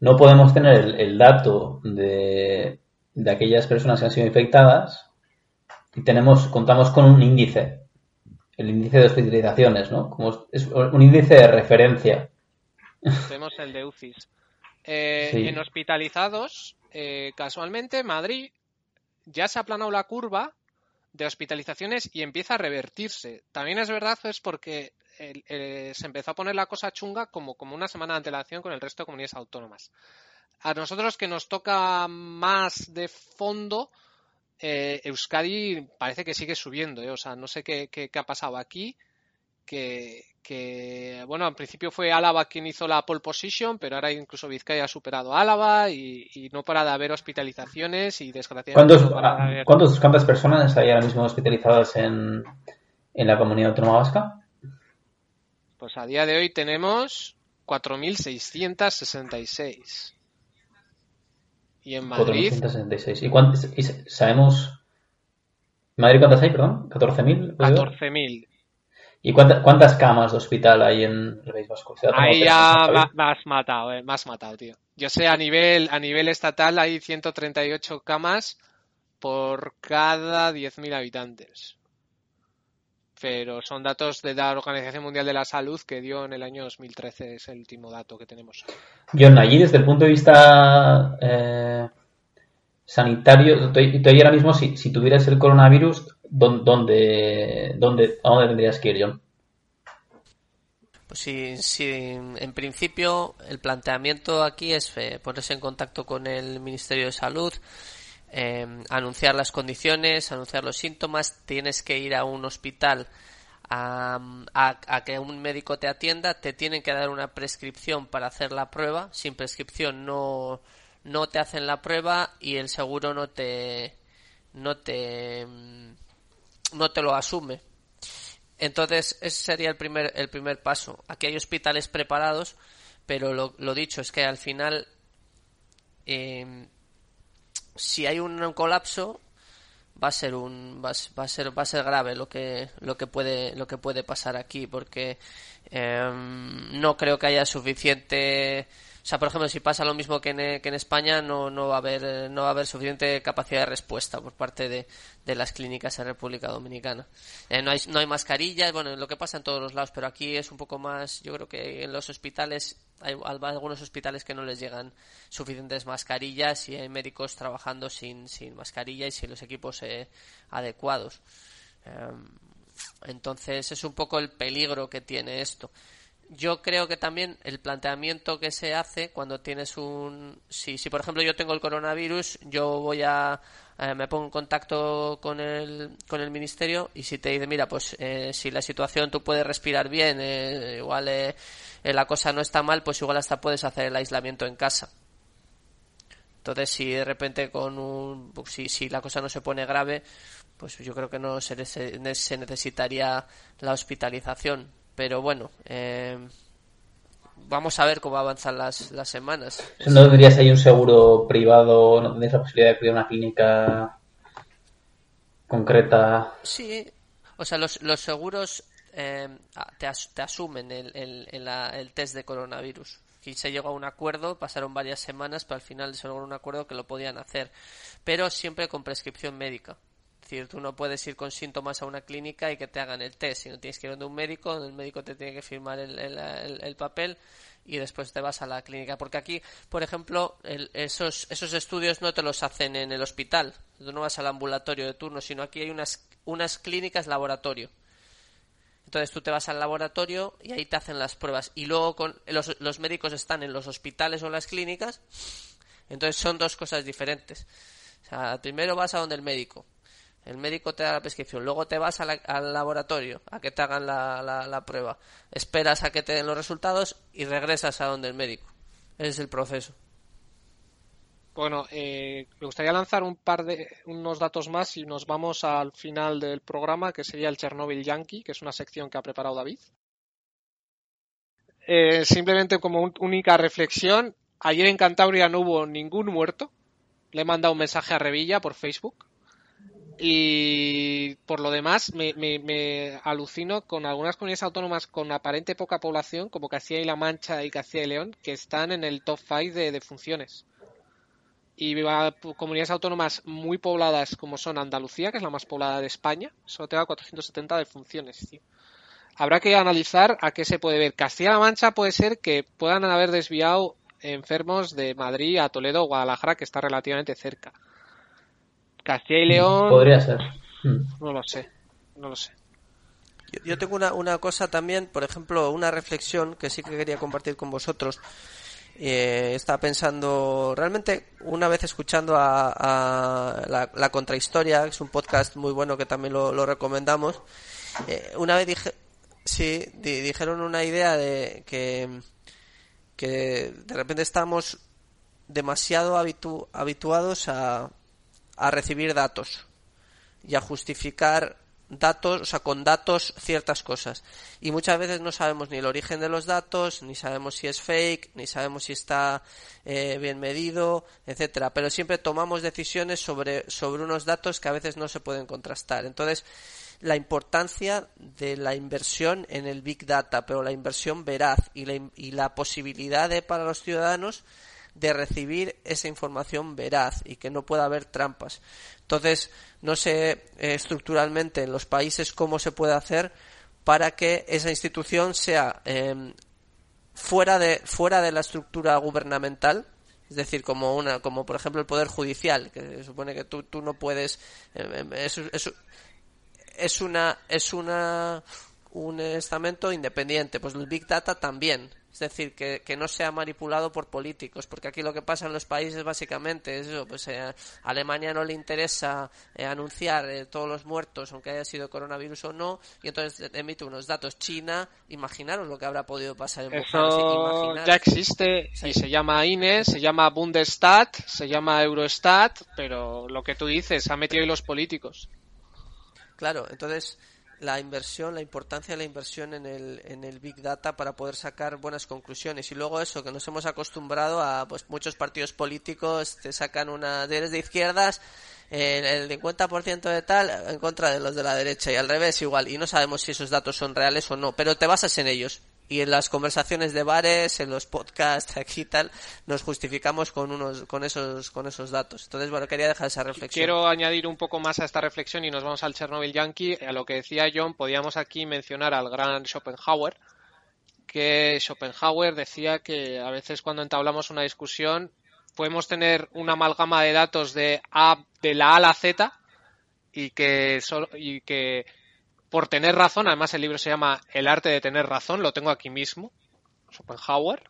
no podemos tener el, el dato de, de aquellas personas que han sido infectadas y tenemos, contamos con un índice. El índice de hospitalizaciones, ¿no? Como es un índice de referencia. Tenemos el de UCIs. Eh, Sí. En hospitalizados, eh, casualmente, Madrid ya se ha aplanado la curva de hospitalizaciones y empieza a revertirse. También es verdad, es porque el- eh, se empezó a poner la cosa chunga como, como una semana de antelación con el resto de comunidades autónomas. A nosotros que nos toca más de fondo, eh, Euskadi parece que sigue subiendo, o sea, no sé qué, qué- qué ha pasado aquí, que, que, bueno, en principio fue Álava quien hizo la pole position, pero ahora incluso Vizcaya ha superado a Álava y, y no para de haber hospitalizaciones y desgraciadamente ¿Cuántos, no para de haber- ¿cuántos, ¿Cuántas personas hay ahora mismo hospitalizadas en, en la comunidad autónoma vasca? Pues a día de hoy tenemos 4.666. Y en Madrid, 4.166. ¿Y, cuántas, y sabemos... ¿Madrid cuántas hay, perdón? ¿14.000? ¿puede ser? 14.000. ¿Y cuánta- cuántas camas de hospital hay en el País Vasco? ¿Se ha tomado Ahí ya me has matado, eh, me has matado, tío. Yo sé, a nivel, a nivel estatal hay 138 camas por cada 10.000 habitantes. Pero son datos de la Organización Mundial de la Salud que dio en el año 2013, es el último dato que tenemos. John, allí desde el punto de vista eh, sanitario, tú, tú ahí ahora mismo, si, si tuvieras el coronavirus, ¿dó- ¿dónde, dónde, ¿a dónde tendrías que ir, John? Pues sí, sí, en principio el planteamiento aquí es eh, ponerse en contacto con el Ministerio de Salud, eh, anunciar las condiciones, anunciar los síntomas, tienes que ir a un hospital a, a- a que un médico te atienda, te tienen que dar una prescripción para hacer la prueba, sin prescripción no, no te hacen la prueba y el seguro no te no te mm, no te lo asume. Entonces, ese sería el primer, el primer paso. Aquí hay hospitales preparados, pero lo, dicho es que al final, eh, si hay un colapso, va a ser un va, va a ser va a ser grave lo que lo que puede lo que puede pasar aquí porque eh, no creo que haya suficiente o sea por ejemplo si pasa lo mismo que en, eh, que en España no no va a haber eh, no va a haber suficiente capacidad de respuesta por parte de, las clínicas en República Dominicana Eh, no hay no hay mascarillas bueno lo que pasa en todos los lados pero aquí es un poco más yo creo que en los hospitales hay al- algunos hospitales que no les llegan suficientes mascarillas y hay médicos trabajando sin, sin mascarilla y sin los equipos eh, adecuados. Em, entonces es un poco el peligro que tiene esto. Yo creo que también el planteamiento que se hace cuando tienes un... Si, si por ejemplo yo tengo el coronavirus, yo voy a... eh, me pongo en contacto con el, con el ministerio y si te dice, mira, pues eh, si la situación tú puedes respirar bien, eh, igual eh, la cosa no está mal, pues igual hasta puedes hacer el aislamiento en casa. Entonces, si de repente con un, pues, si, si la cosa no se pone grave, pues yo creo que no se necesitaría la hospitalización. Pero bueno, eh, vamos a ver cómo avanzan las, las semanas. ¿No tendrías ahí un seguro privado? ¿No tendrías la posibilidad de acudir a una clínica concreta? Sí, o sea, los, los seguros eh, te, as- te asumen el, el, el- el test de coronavirus. Aquí se llegó a un acuerdo, pasaron varias semanas, pero al final se logró un acuerdo que lo podían hacer, pero siempre con prescripción médica. Decir, tú no puedes ir con síntomas a una clínica y que te hagan el test, sino tienes que ir donde un médico, donde el médico te tiene que firmar el, el- el- el papel y después te vas a la clínica. Porque aquí, por ejemplo, esos, esos estudios no te los hacen en el hospital, tú no vas al ambulatorio de turno, sino aquí hay unas, unas clínicas laboratorio. Entonces tú te vas al laboratorio y ahí te hacen las pruebas. Y luego con, los, los médicos están en los hospitales o las clínicas. Entonces son dos cosas diferentes. O sea, primero vas a donde el médico. El médico te da la prescripción. Luego te vas al laboratorio a que te hagan la, la- la prueba. Esperas a que te den los resultados y regresas a donde el médico. Ese es el proceso. Bueno, eh, me gustaría lanzar un par de unos datos más y nos vamos al final del programa, que sería el Chernobyl Yankee, que es una sección que ha preparado David. Eh, simplemente como única reflexión, ayer en Cantabria no hubo ningún muerto. Le he mandado un mensaje a Revilla por Facebook. Y por lo demás, me, me- me alucino con algunas comunidades autónomas con aparente poca población, como Castilla y La Mancha y Castilla y León, que están en el top 5 de, de funciones y va- comunidades autónomas muy pobladas como son Andalucía, que es la más poblada de España, solo te da 470 de funciones. tío. Habrá que analizar a qué se puede ver. Castilla-La Mancha puede ser que puedan haber desviado enfermos de Madrid a Toledo o Guadalajara, que está relativamente cerca. Castilla y León, Podría ser. Mm. no lo sé, no lo sé. Yo, yo tengo una, una cosa también, por ejemplo, una reflexión que sí que quería compartir con vosotros. Eh, estaba pensando, realmente, una vez escuchando a, a la, la Contrahistoria, que es un podcast muy bueno que también lo, lo recomendamos, eh, una vez dije, sí, di- dijeron una idea de que, que de repente estamos demasiado habitu- habituados a, a recibir datos y a justificar datos, o sea, con datos ciertas cosas. Y muchas veces no sabemos ni el origen de los datos, ni sabemos si es fake, ni sabemos si está eh, bien medido, etcétera. Pero siempre tomamos decisiones sobre, sobre unos datos que a veces no se pueden contrastar. Entonces, la importancia de la inversión en el Big Data, pero la inversión veraz y la, y la posibilidad de, para los ciudadanos de recibir esa información veraz y que no pueda haber trampas. Entonces, no sé eh, estructuralmente en los países cómo se puede hacer para que esa institución sea eh, fuera de fuera de la estructura gubernamental es decir como una como por ejemplo el poder judicial que se supone que tú, tú no puedes eh, eh, es, es- es una es una un estamento independiente pues el big data también es decir que, que no sea manipulado por políticos porque aquí lo que pasa en los países básicamente es eso pues eh, a Alemania no le interesa eh, anunciar eh, todos los muertos aunque haya sido coronavirus o no y entonces emite unos datos. China imaginaros lo que habrá podido pasar en Eso ya existe y se llama INE, se llama Bundestat, se llama Eurostat, pero lo que tú dices, ha metido ahí los políticos. Claro, entonces la inversión, la importancia de la inversión en el, en el Big Data para poder sacar buenas conclusiones. Y luego eso, que nos hemos acostumbrado a, pues muchos partidos políticos te sacan una, eres de izquierdas, eh, el 50% de tal en contra de los de la derecha y al revés igual. Y no sabemos si esos datos son reales o no, pero te basas en ellos. Y en las conversaciones de bares, en los podcasts, aquí tal, nos justificamos con unos, con esos, con esos datos. Entonces, bueno, quería dejar esa reflexión. Quiero añadir un poco más a esta reflexión y nos vamos al Chernobyl Yankee. A lo que decía John, podíamos aquí mencionar al gran Schopenhauer, que Schopenhauer decía que a veces cuando entablamos una discusión podemos tener una amalgama de datos de A de la A a la Z y que solo, y que por tener razón, además el libro se llama El arte de tener razón, lo tengo aquí mismo, Schopenhauer,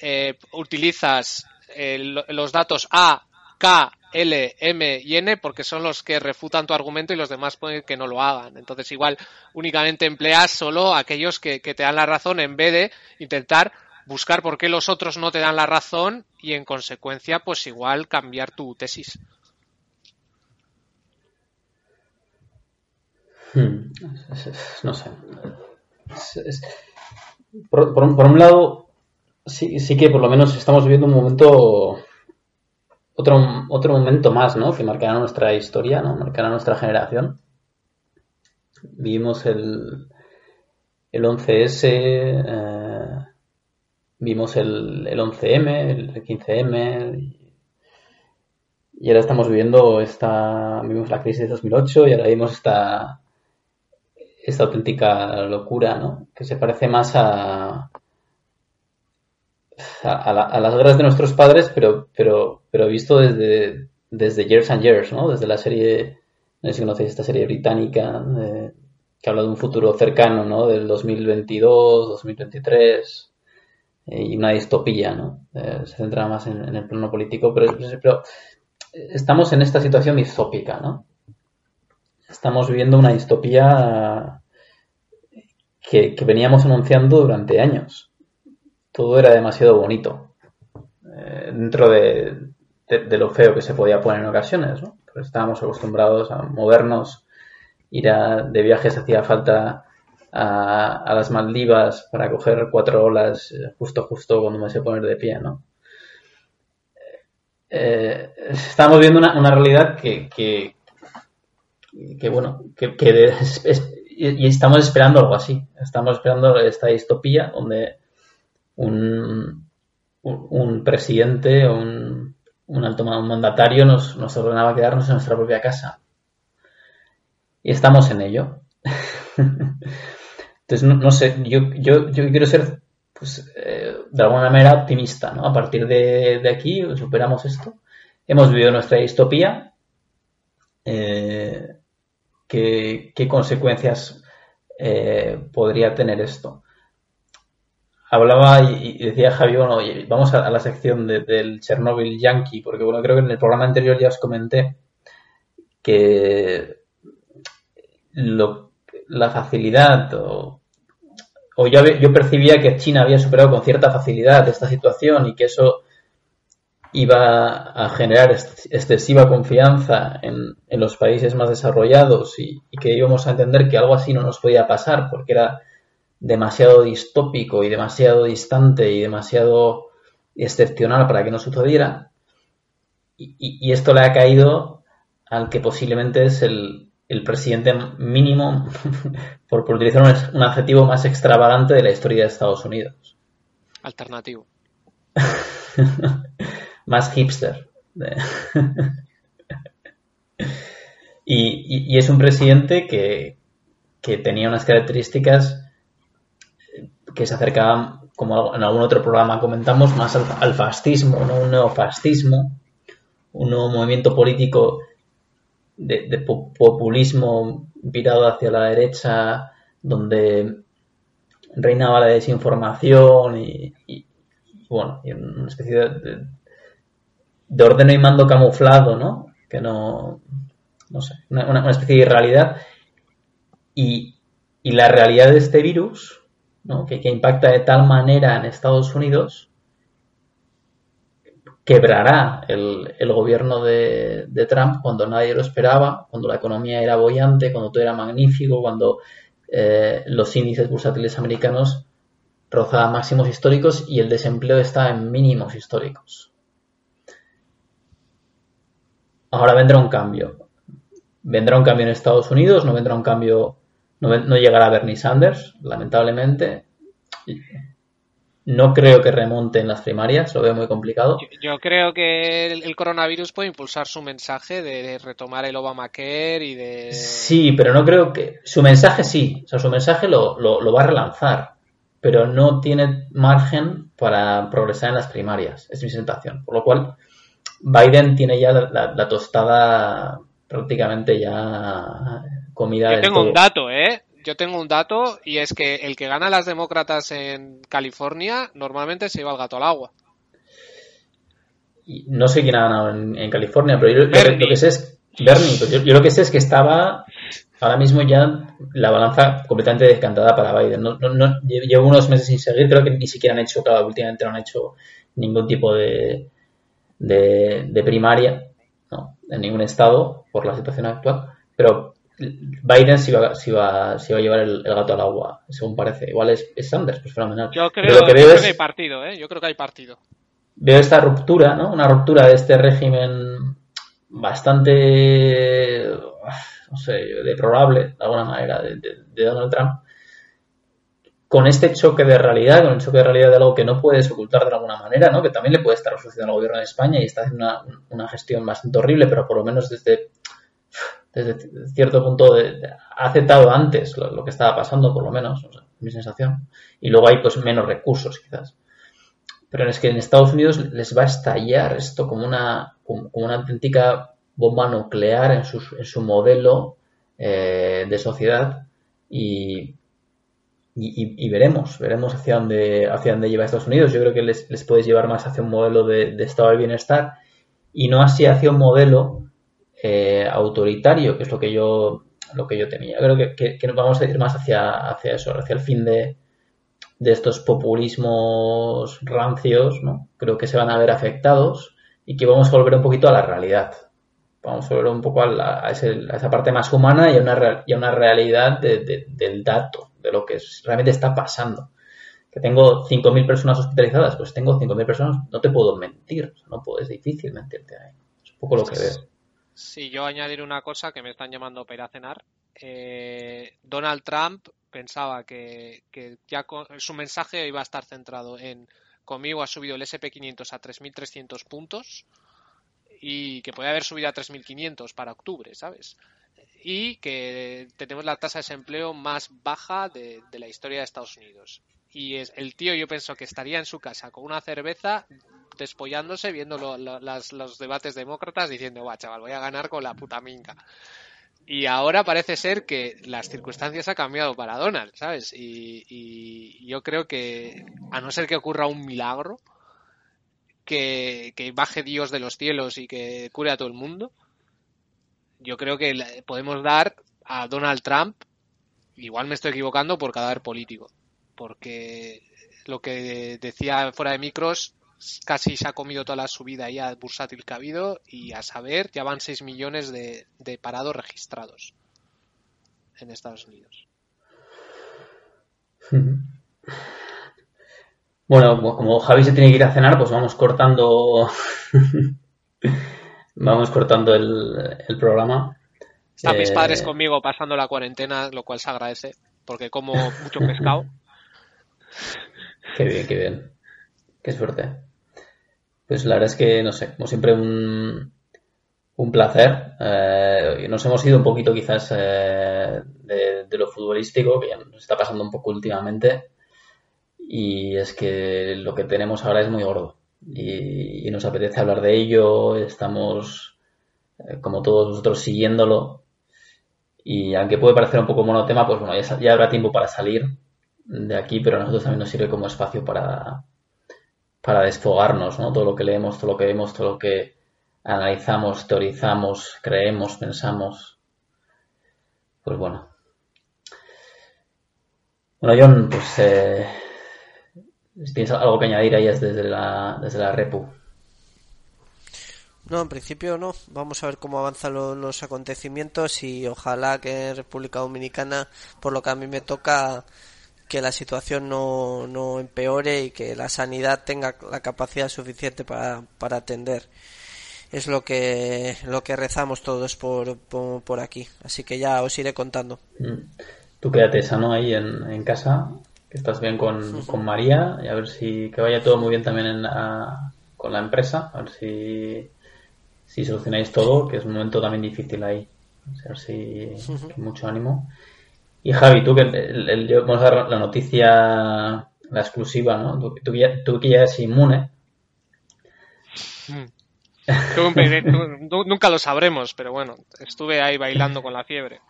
eh, utilizas lo- los datos A, K, L, M y N porque son los que refutan tu argumento y los demás pueden que no lo hagan. Entonces igual únicamente empleas solo aquellos que, que te dan la razón en vez de intentar buscar por qué los otros no te dan la razón y en consecuencia pues igual cambiar tu tesis. Hmm, No sé. Por, por un, lado, sí, sí que por lo menos estamos viviendo un momento, otro, otro momento más, ¿no? Que marcará nuestra historia, ¿no? Marcará nuestra generación. Vivimos el, el 11S, eh, vimos el, el 11M, el 15M, y, y ahora estamos viviendo esta, vimos la crisis de 2008 y ahora vimos esta, esta auténtica locura, ¿no? Que se parece más a, a, a la- a las guerras de nuestros padres, pero, pero, pero visto desde, desde Years and Years, ¿no? Desde la serie, no sé si conocéis esta serie británica, eh, que habla de un futuro cercano, ¿no? Del 2022, 2023, eh, y una distopía, ¿no? Eh, se centra más en, en el plano político, pero, pero estamos en esta situación distópica, ¿no? Estamos viviendo una distopía que, veníamos anunciando durante años. Todo era demasiado bonito. eh, dentro de, lo feo que se podía poner en ocasiones, ¿no? Pero estábamos acostumbrados a movernos, ir a- de viajes hacía falta a, las Maldivas para coger cuatro olas eh, justo justo cuando me sé poner de pie, ¿no? Eh, estamos viendo una, realidad que, que, bueno, que, estamos esperando algo así. Estamos esperando esta distopía donde un, un, un presidente un, un alto un mandatario nos, nos ordenaba quedarnos en nuestra propia casa. Y estamos en ello. Entonces, no, no sé, yo, yo, yo quiero ser, pues, eh, de alguna manera optimista, ¿no? A partir de, de aquí superamos esto. Hemos vivido nuestra distopía. Eh, ¿qué, consecuencias eh, podría tener esto? Hablaba y, y decía Javi, bueno, vamos a, la sección de- del Chernobyl Yankee, porque bueno, creo que en el programa anterior ya os comenté que la facilidad o, o yo, yo percibía que China había superado con cierta facilidad esta situación y que eso iba a generar ex- excesiva confianza en, en los países más desarrollados y, y que íbamos a entender que algo así no nos podía pasar porque era demasiado distópico y demasiado distante y demasiado excepcional para que no sucediera. Y, y- y esto le ha caído al que posiblemente es el, el presidente mínimo, por, por utilizar un, un adjetivo más extravagante de la historia de Estados Unidos. Alternativo. más hipster. y, y- es un presidente que, que tenía unas características que se acercaban, como en algún otro programa comentamos, más al, fascismo, ¿no? un neofascismo, un nuevo movimiento político de, de po- populismo virado hacia la derecha, donde reinaba la desinformación y, bueno, y una especie de- de orden y mando camuflado, ¿no? Que no, no sé, una, una- especie de irrealidad. Y, y la realidad de este virus, ¿no? Que, que impacta de tal manera en Estados Unidos, quebrará el, el gobierno de, de Trump cuando nadie lo esperaba, cuando la economía era bollante, cuando todo era magnífico, cuando eh, los índices bursátiles americanos rozaban máximos históricos y el desempleo está en mínimos históricos. Ahora vendrá un cambio. Vendrá un cambio en Estados Unidos, no vendrá un cambio, no, llegará Bernie Sanders, lamentablemente. No creo que remonte en las primarias, lo veo muy complicado. Yo, yo creo que el, el coronavirus puede impulsar su mensaje de, de retomar el Obamacare y de... Sí, pero no creo que. Su mensaje sí, o sea, su mensaje lo, lo- lo va a relanzar, pero no tiene margen para progresar en las primarias, es mi sensación. Por lo cual, Biden tiene ya la, tostada prácticamente ya comida Yo del tengo todo. un dato, ¿eh? Yo tengo un dato y es que el que gana a las demócratas en California normalmente se lleva el gato al agua. Y no sé quién ha ganado en, en California, pero yo lo, que- Bernie. lo que sé es. Bernie, pues yo, yo lo que sé es que estaba ahora mismo ya la balanza completamente descantada para Biden. No, no- no- lle- llevo unos meses sin seguir, creo que ni siquiera han hecho, claro, últimamente no han hecho ningún tipo de, de, de primaria ¿no? en ningún estado por la situación actual, pero Biden sí va, sí va, sí va a llevar el, el gato al agua, según parece. Igual es, es Sanders, pues fenomenal. Yo Pero creo, lo que yo veo creo es- que hay partido, ¿eh? Yo creo que hay partido. veo esta ruptura, ¿no? Una ruptura de este régimen bastante, no sé, deplorable, de alguna manera, de, de- de Donald Trump, con este choque de realidad, con el choque de realidad de algo que no puedes ocultar de alguna manera, ¿no? que también le puede estar sucediendo al gobierno de España y está haciendo una, una gestión bastante horrible, pero por lo menos desde, desde cierto punto ha aceptado antes lo, que estaba pasando, por lo menos, o mi sensación. Y luego hay pues menos recursos, quizás. Pero es que en Estados Unidos les va a estallar esto como una, como una auténtica bomba nuclear en su, en su modelo eh, de sociedad y, y, y- veremos, veremos hacia dónde, hacia dónde lleva Estados Unidos. Yo creo que les, les puedes llevar más hacia un modelo de, estado de bienestar y no así hacia un modelo eh, autoritario, que es lo que yo lo que yo temía. Creo que, que- que vamos a ir más hacia, hacia eso, hacia el fin de, de estos populismos rancios, ¿no? Creo que se van a ver afectados y que vamos a volver un poquito a la realidad. Vamos a volver un poco a, la- a ese- a esa parte más humana y a una, y a una realidad de- del dato, de lo que realmente está pasando. Que tengo 5.000 personas hospitalizadas, pues tengo 5.000 personas, no te puedo mentir, no puedo, es difícil mentirte ahí. Es un poco lo que veo. Si yo añadir una cosa que me están llamando para cenar, eh, Donald Trump pensaba que, que ya con- su mensaje iba a estar centrado en conmigo ha subido el SP500 a 3.300 puntos y que puede haber subido a 3.500 para octubre, ¿sabes? Y que tenemos la tasa de desempleo más baja de, la historia de Estados Unidos. Y es, el tío yo pienso que estaría en su casa con una cerveza despollándose viendo los debates demócratas diciendo, va chaval, voy a ganar con la puta minga. Y ahora parece ser que las circunstancias han cambiado para Donald, ¿sabes? Y, yo creo que, a no ser que ocurra un milagro, que baje Dios de los cielos y que cure a todo el mundo, yo creo que le podemos dar a Donald Trump, igual me estoy equivocando por cadáver político, porque lo que decía fuera de micros, casi se ha comido toda la subida ya bursátil que ha habido y a saber, ya van 6 millones de, de parados registrados en Estados Unidos. Bueno, como Javi se tiene que ir a cenar, pues vamos cortando. vamos cortando el, el programa. Están mis Eh, padres conmigo pasando la cuarentena, lo cual se agradece, porque como mucho pescado. Qué bien, qué bien. Qué suerte. Pues la verdad es que, no sé, como siempre, un, un placer. Eh, nos hemos ido un poquito quizás eh, de, de lo futbolístico, que ya nos está pasando un poco últimamente. Y es que lo que tenemos ahora es muy gordo. Y, nos apetece hablar de ello. Estamos, eh, como todos nosotros, siguiéndolo. Y aunque puede parecer un poco monotema, pues bueno, ya, habrá tiempo para salir de aquí, pero a nosotros también nos sirve como espacio para, para desfogarnos, ¿no? Todo lo que leemos, todo lo que vemos, todo lo que analizamos, teorizamos, creemos, pensamos. Pues bueno. Bueno, John, pues eh, tienes algo que añadir ahí es desde la, desde la Repu. No, en principio no. Vamos a ver cómo avanzan lo- los acontecimientos y ojalá que en República Dominicana, por lo que a mí me toca, que la situación no, no empeore y que la sanidad tenga la capacidad suficiente para, para atender. Es lo que, lo que rezamos todos por, por, por aquí. Así que ya os iré contando. Mm. Tú quédate sano ahí en, en casa, que estás bien con, con María, y a ver si que vaya todo muy bien también en la- con la empresa, a ver si, si solucionáis todo, que es un momento también difícil ahí. A ver si mucho ánimo. Y Javi, tú que el, el- yo- vamos a dar la noticia, la exclusiva, ¿no? Tú, tú que ya, tú que ya eres inmune. Tu- nunca lo sabremos, pero bueno, estuve ahí bailando con la fiebre.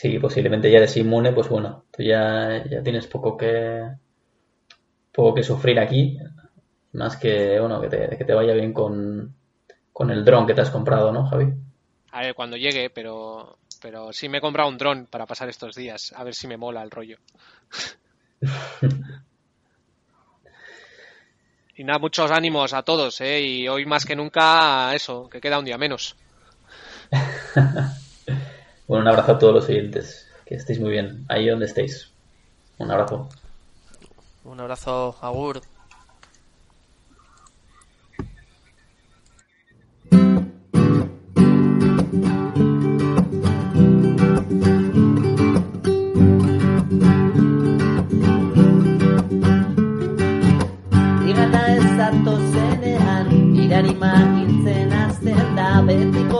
Si posiblemente ya eres inmune, pues bueno, tú ya, ya tienes poco que poco que sufrir aquí, más que bueno que te, que te vaya bien con, con el dron que te has comprado, ¿no, Javi? A ver, cuando llegue, pero, pero sí me he comprado un dron para pasar estos días, a ver si me mola el rollo. Y nada, muchos ánimos a todos, ¿eh? Y hoy más que nunca, eso, que queda un día menos. Bueno, un abrazo a todos los oyentes. Que estéis muy bien, ahí donde estéis. Un abrazo. Un abrazo, Agur. Irana ez atozenean, irarimagin zen azten da betiko